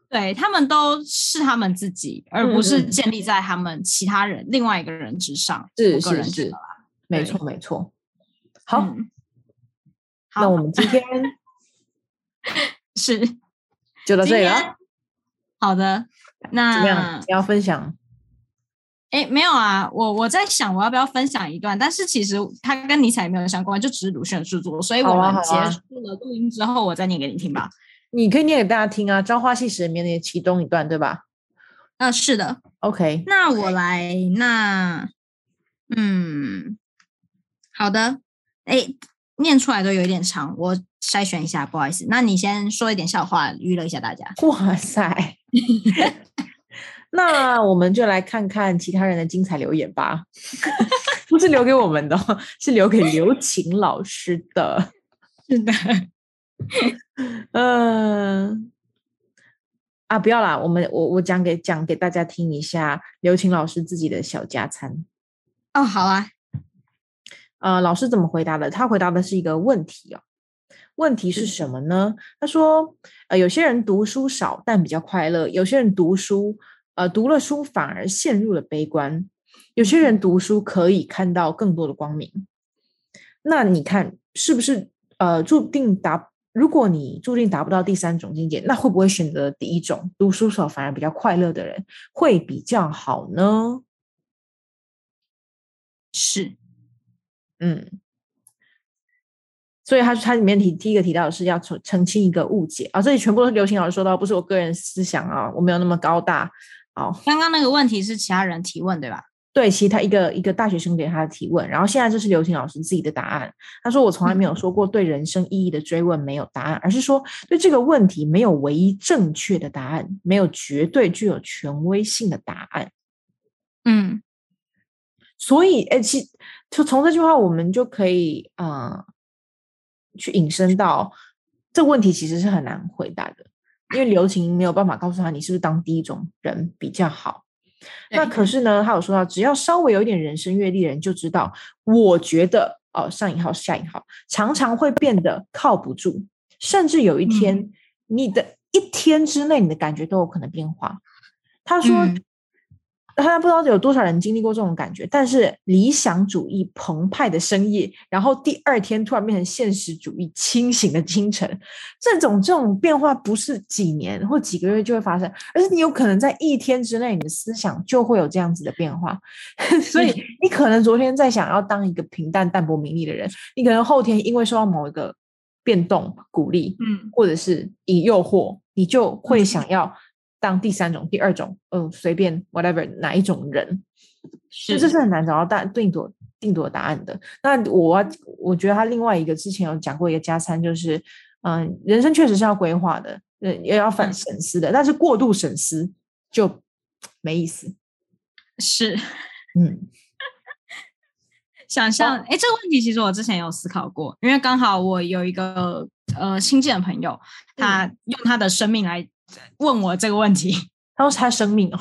对他们都是他们自己，而不是建立在他们其他人、另外一个人之上。是是是，没错没错。好，那我们今天 *laughs* 是就到这里了。好的，那怎么样？要分享？哎，没有啊，我我在想我要不要分享一段，但是其实它跟尼采没有相关，就只是鲁迅的著作，所以我们结束了录音之后，我再念给你听吧。你可以念给大家听啊，《朝花夕拾》里面的其中一段，对吧？啊，是的。OK，那我来，那，嗯，好的。哎，念出来都有一点长，我筛选一下，不好意思。那你先说一点笑话，娱乐一下大家。哇塞！那我们就来看看其他人的精彩留言吧。*laughs* 不是留给我们的，是留给刘晴老师的。*laughs* 是的。嗯，啊，不要啦，我们我我讲给讲给大家听一下刘晴老师自己的小加餐。哦，好啊。呃，老师怎么回答的？他回答的是一个问题哦。问题是什么呢？他说，呃，有些人读书少但比较快乐，有些人读书，呃，读了书反而陷入了悲观，有些人读书可以看到更多的光明。那你看是不是呃注定达？如果你注定达不到第三种境界，那会不会选择第一种读书时候反而比较快乐的人会比较好呢？是，嗯，所以他他里面提第一个提到的是要澄澄清一个误解啊，这里全部都是刘星老师说到，不是我个人思想啊，我没有那么高大。好，刚刚那个问题是其他人提问对吧？对，其他一个一个大学生给他的提问，然后现在这是刘婷老师自己的答案。他说：“我从来没有说过对人生意义的追问没有答案，而是说对这个问题没有唯一正确的答案，没有绝对具有权威性的答案。”嗯，所以，哎，其就从这句话，我们就可以啊，去引申到这个问题其实是很难回答的，因为刘晴没有办法告诉他你是不是当第一种人比较好。那可是呢，他有说到，只要稍微有一点人生阅历的人就知道，我觉得哦，上引号下引号，常常会变得靠不住，甚至有一天，你的一天之内，你的感觉都有可能变化。他说。他不知道有多少人经历过这种感觉，但是理想主义澎湃的深夜，然后第二天突然变成现实主义清醒的清晨，这种这种变化不是几年或几个月就会发生，而是你有可能在一天之内，你的思想就会有这样子的变化。*laughs* 所以你可能昨天在想要当一个平淡淡泊名利的人，你可能后天因为受到某一个变动鼓励，嗯，或者是以诱惑，你就会想要。当第三种、第二种，嗯，随便 whatever 哪一种人，是这是很难找到答定夺定夺答案的。那我我觉得他另外一个之前有讲过一个加餐，就是嗯，人生确实是要规划的，嗯，也要反省思的，但是过度省思就没意思。*laughs* 是，嗯，*laughs* 想象哎，这个问题其实我之前有思考过，因为刚好我有一个呃亲近的朋友，他用他的生命来。问我这个问题，他说他生命哦，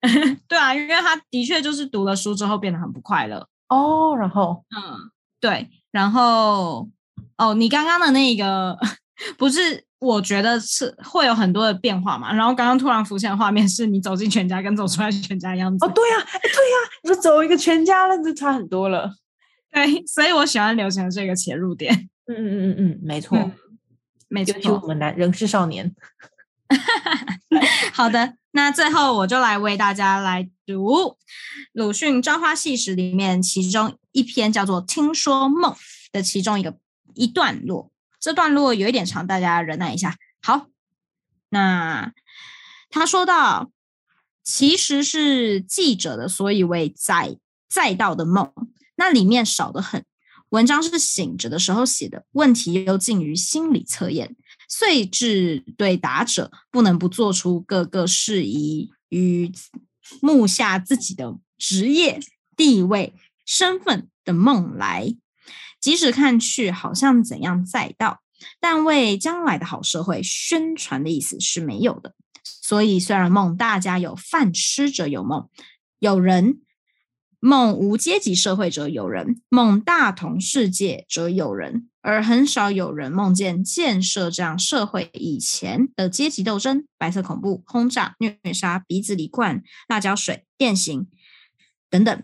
*laughs* 对啊，因为他的确就是读了书之后变得很不快乐哦。然后，嗯，对，然后哦，你刚刚的那个 *laughs* 不是，我觉得是会有很多的变化嘛。然后刚刚突然浮现的画面是你走进全家跟走出来全家样子。哦，对呀，对呀，你说走一个全家那就差很多了。对，所以我喜欢流行的这个切入点。嗯嗯嗯嗯嗯，没错，没错，我们男人是少年。*laughs* 好的，那最后我就来为大家来读《鲁迅《朝花夕拾》里面其中一篇叫做《听说梦》的其中一个一段落。这段落有一点长，大家忍耐一下。好，那他说到，其实是记者的所以为载载道的梦，那里面少得很。文章是醒着的时候写的，问题又近于心理测验。遂至对答者不能不做出各个事宜与目下自己的职业地位身份的梦来，即使看去好像怎样载道，但为将来的好社会宣传的意思是没有的。所以虽然梦大家有饭吃者有梦，有人。梦无阶级社会者有人，梦大同世界者有人，而很少有人梦见建设这样社会以前的阶级斗争、白色恐怖、轰炸、虐杀、鼻子里灌辣椒水、电刑等等。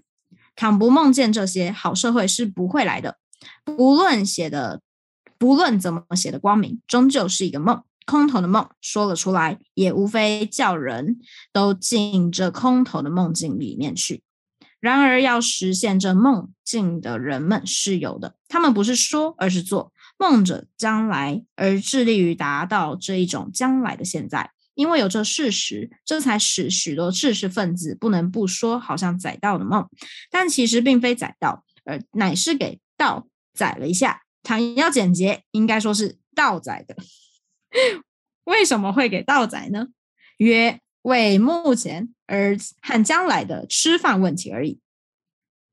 倘不梦见这些，好社会是不会来的。不论写的，不论怎么写的光明，终究是一个梦，空头的梦。说了出来，也无非叫人都进这空头的梦境里面去。然而，要实现这梦境的人们是有的，他们不是说，而是做，梦着将来，而致力于达到这一种将来的现在。因为有这事实，这才使许多知识分子不能不说，好像载道的梦，但其实并非载道，而乃是给道载了一下。倘要简洁，应该说是道载的。*laughs* 为什么会给道载呢？曰。为目前而和将来的吃饭问题而已。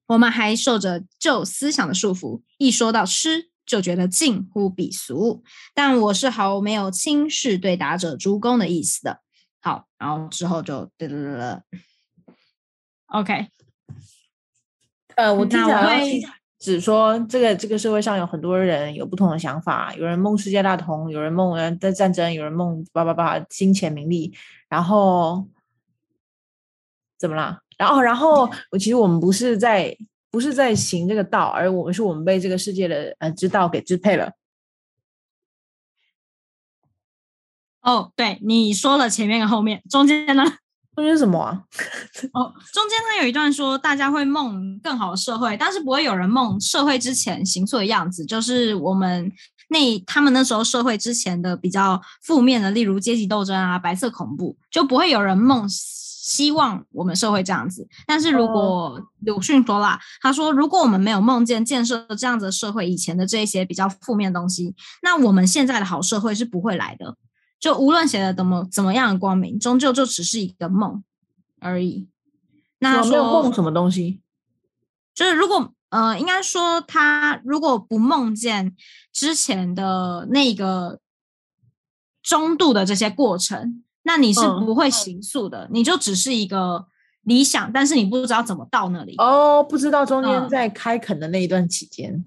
我们还受着旧思想的束缚，一说到吃就觉得近乎鄙俗。但我是毫没有轻视对答者诸公的意思的。好，然后之后就对对对对，OK。呃，我听讲会只说这个这个社会上有很多人有不同的想法，有人梦世界大同，有人梦呃在战争，有人梦叭叭叭金钱名利。然后怎么了？然后，然后我其实我们不是在不是在行这个道，而我们是我们被这个世界的呃之道给支配了。哦，对，你说了前面跟后面，中间呢？中间什么啊？*laughs* 哦，中间他有一段说，大家会梦更好的社会，但是不会有人梦社会之前行错的样子，就是我们。那他们那时候社会之前的比较负面的，例如阶级斗争啊、白色恐怖，就不会有人梦希望我们社会这样子。但是如果鲁迅说啦，他说如果我们没有梦见建设这样子的社会，以前的这些比较负面的东西，那我们现在的好社会是不会来的。就无论写的怎么怎么样的光明，终究就只是一个梦而已。那说梦什么东西？就是如果。呃，应该说，他如果不梦见之前的那个中度的这些过程，那你是不会行速的，你就只是一个理想，但是你不知道怎么到那里。哦，不知道中间在开垦的那一段期间。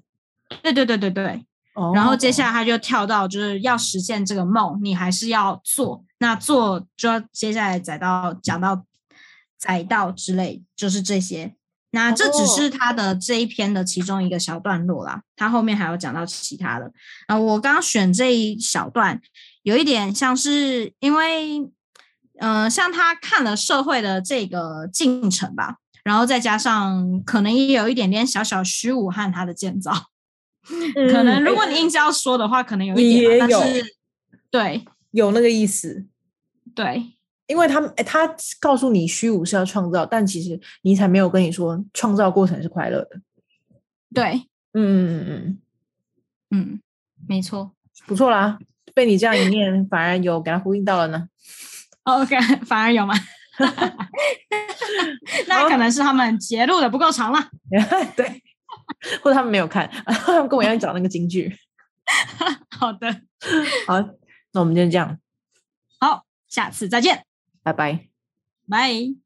对对对对对。哦。然后接下来他就跳到，就是要实现这个梦，你还是要做。那做就要接下来载到讲到载到之类，就是这些。那这只是他的这一篇的其中一个小段落啦，他后面还有讲到其他的。啊，我刚刚选这一小段，有一点像是因为，嗯，像他看了社会的这个进程吧，然后再加上可能也有一点点小小虚无和他的建造，*laughs* 可能如果你硬是要说的话，可能有一点，但是对，有那个意思，对。因为他们，哎，他告诉你虚无是要创造，但其实尼采没有跟你说创造过程是快乐的。对，嗯嗯嗯嗯嗯，没错，不错啦，被你这样一念，反而有给他呼应到了呢。OK，反而有吗？*laughs* 那可能是他们截录的不够长了。*laughs* 对，或者他们没有看，他们跟我一样找那个京剧。*laughs* 好的，好，那我们就这样，好，下次再见。拜拜，拜。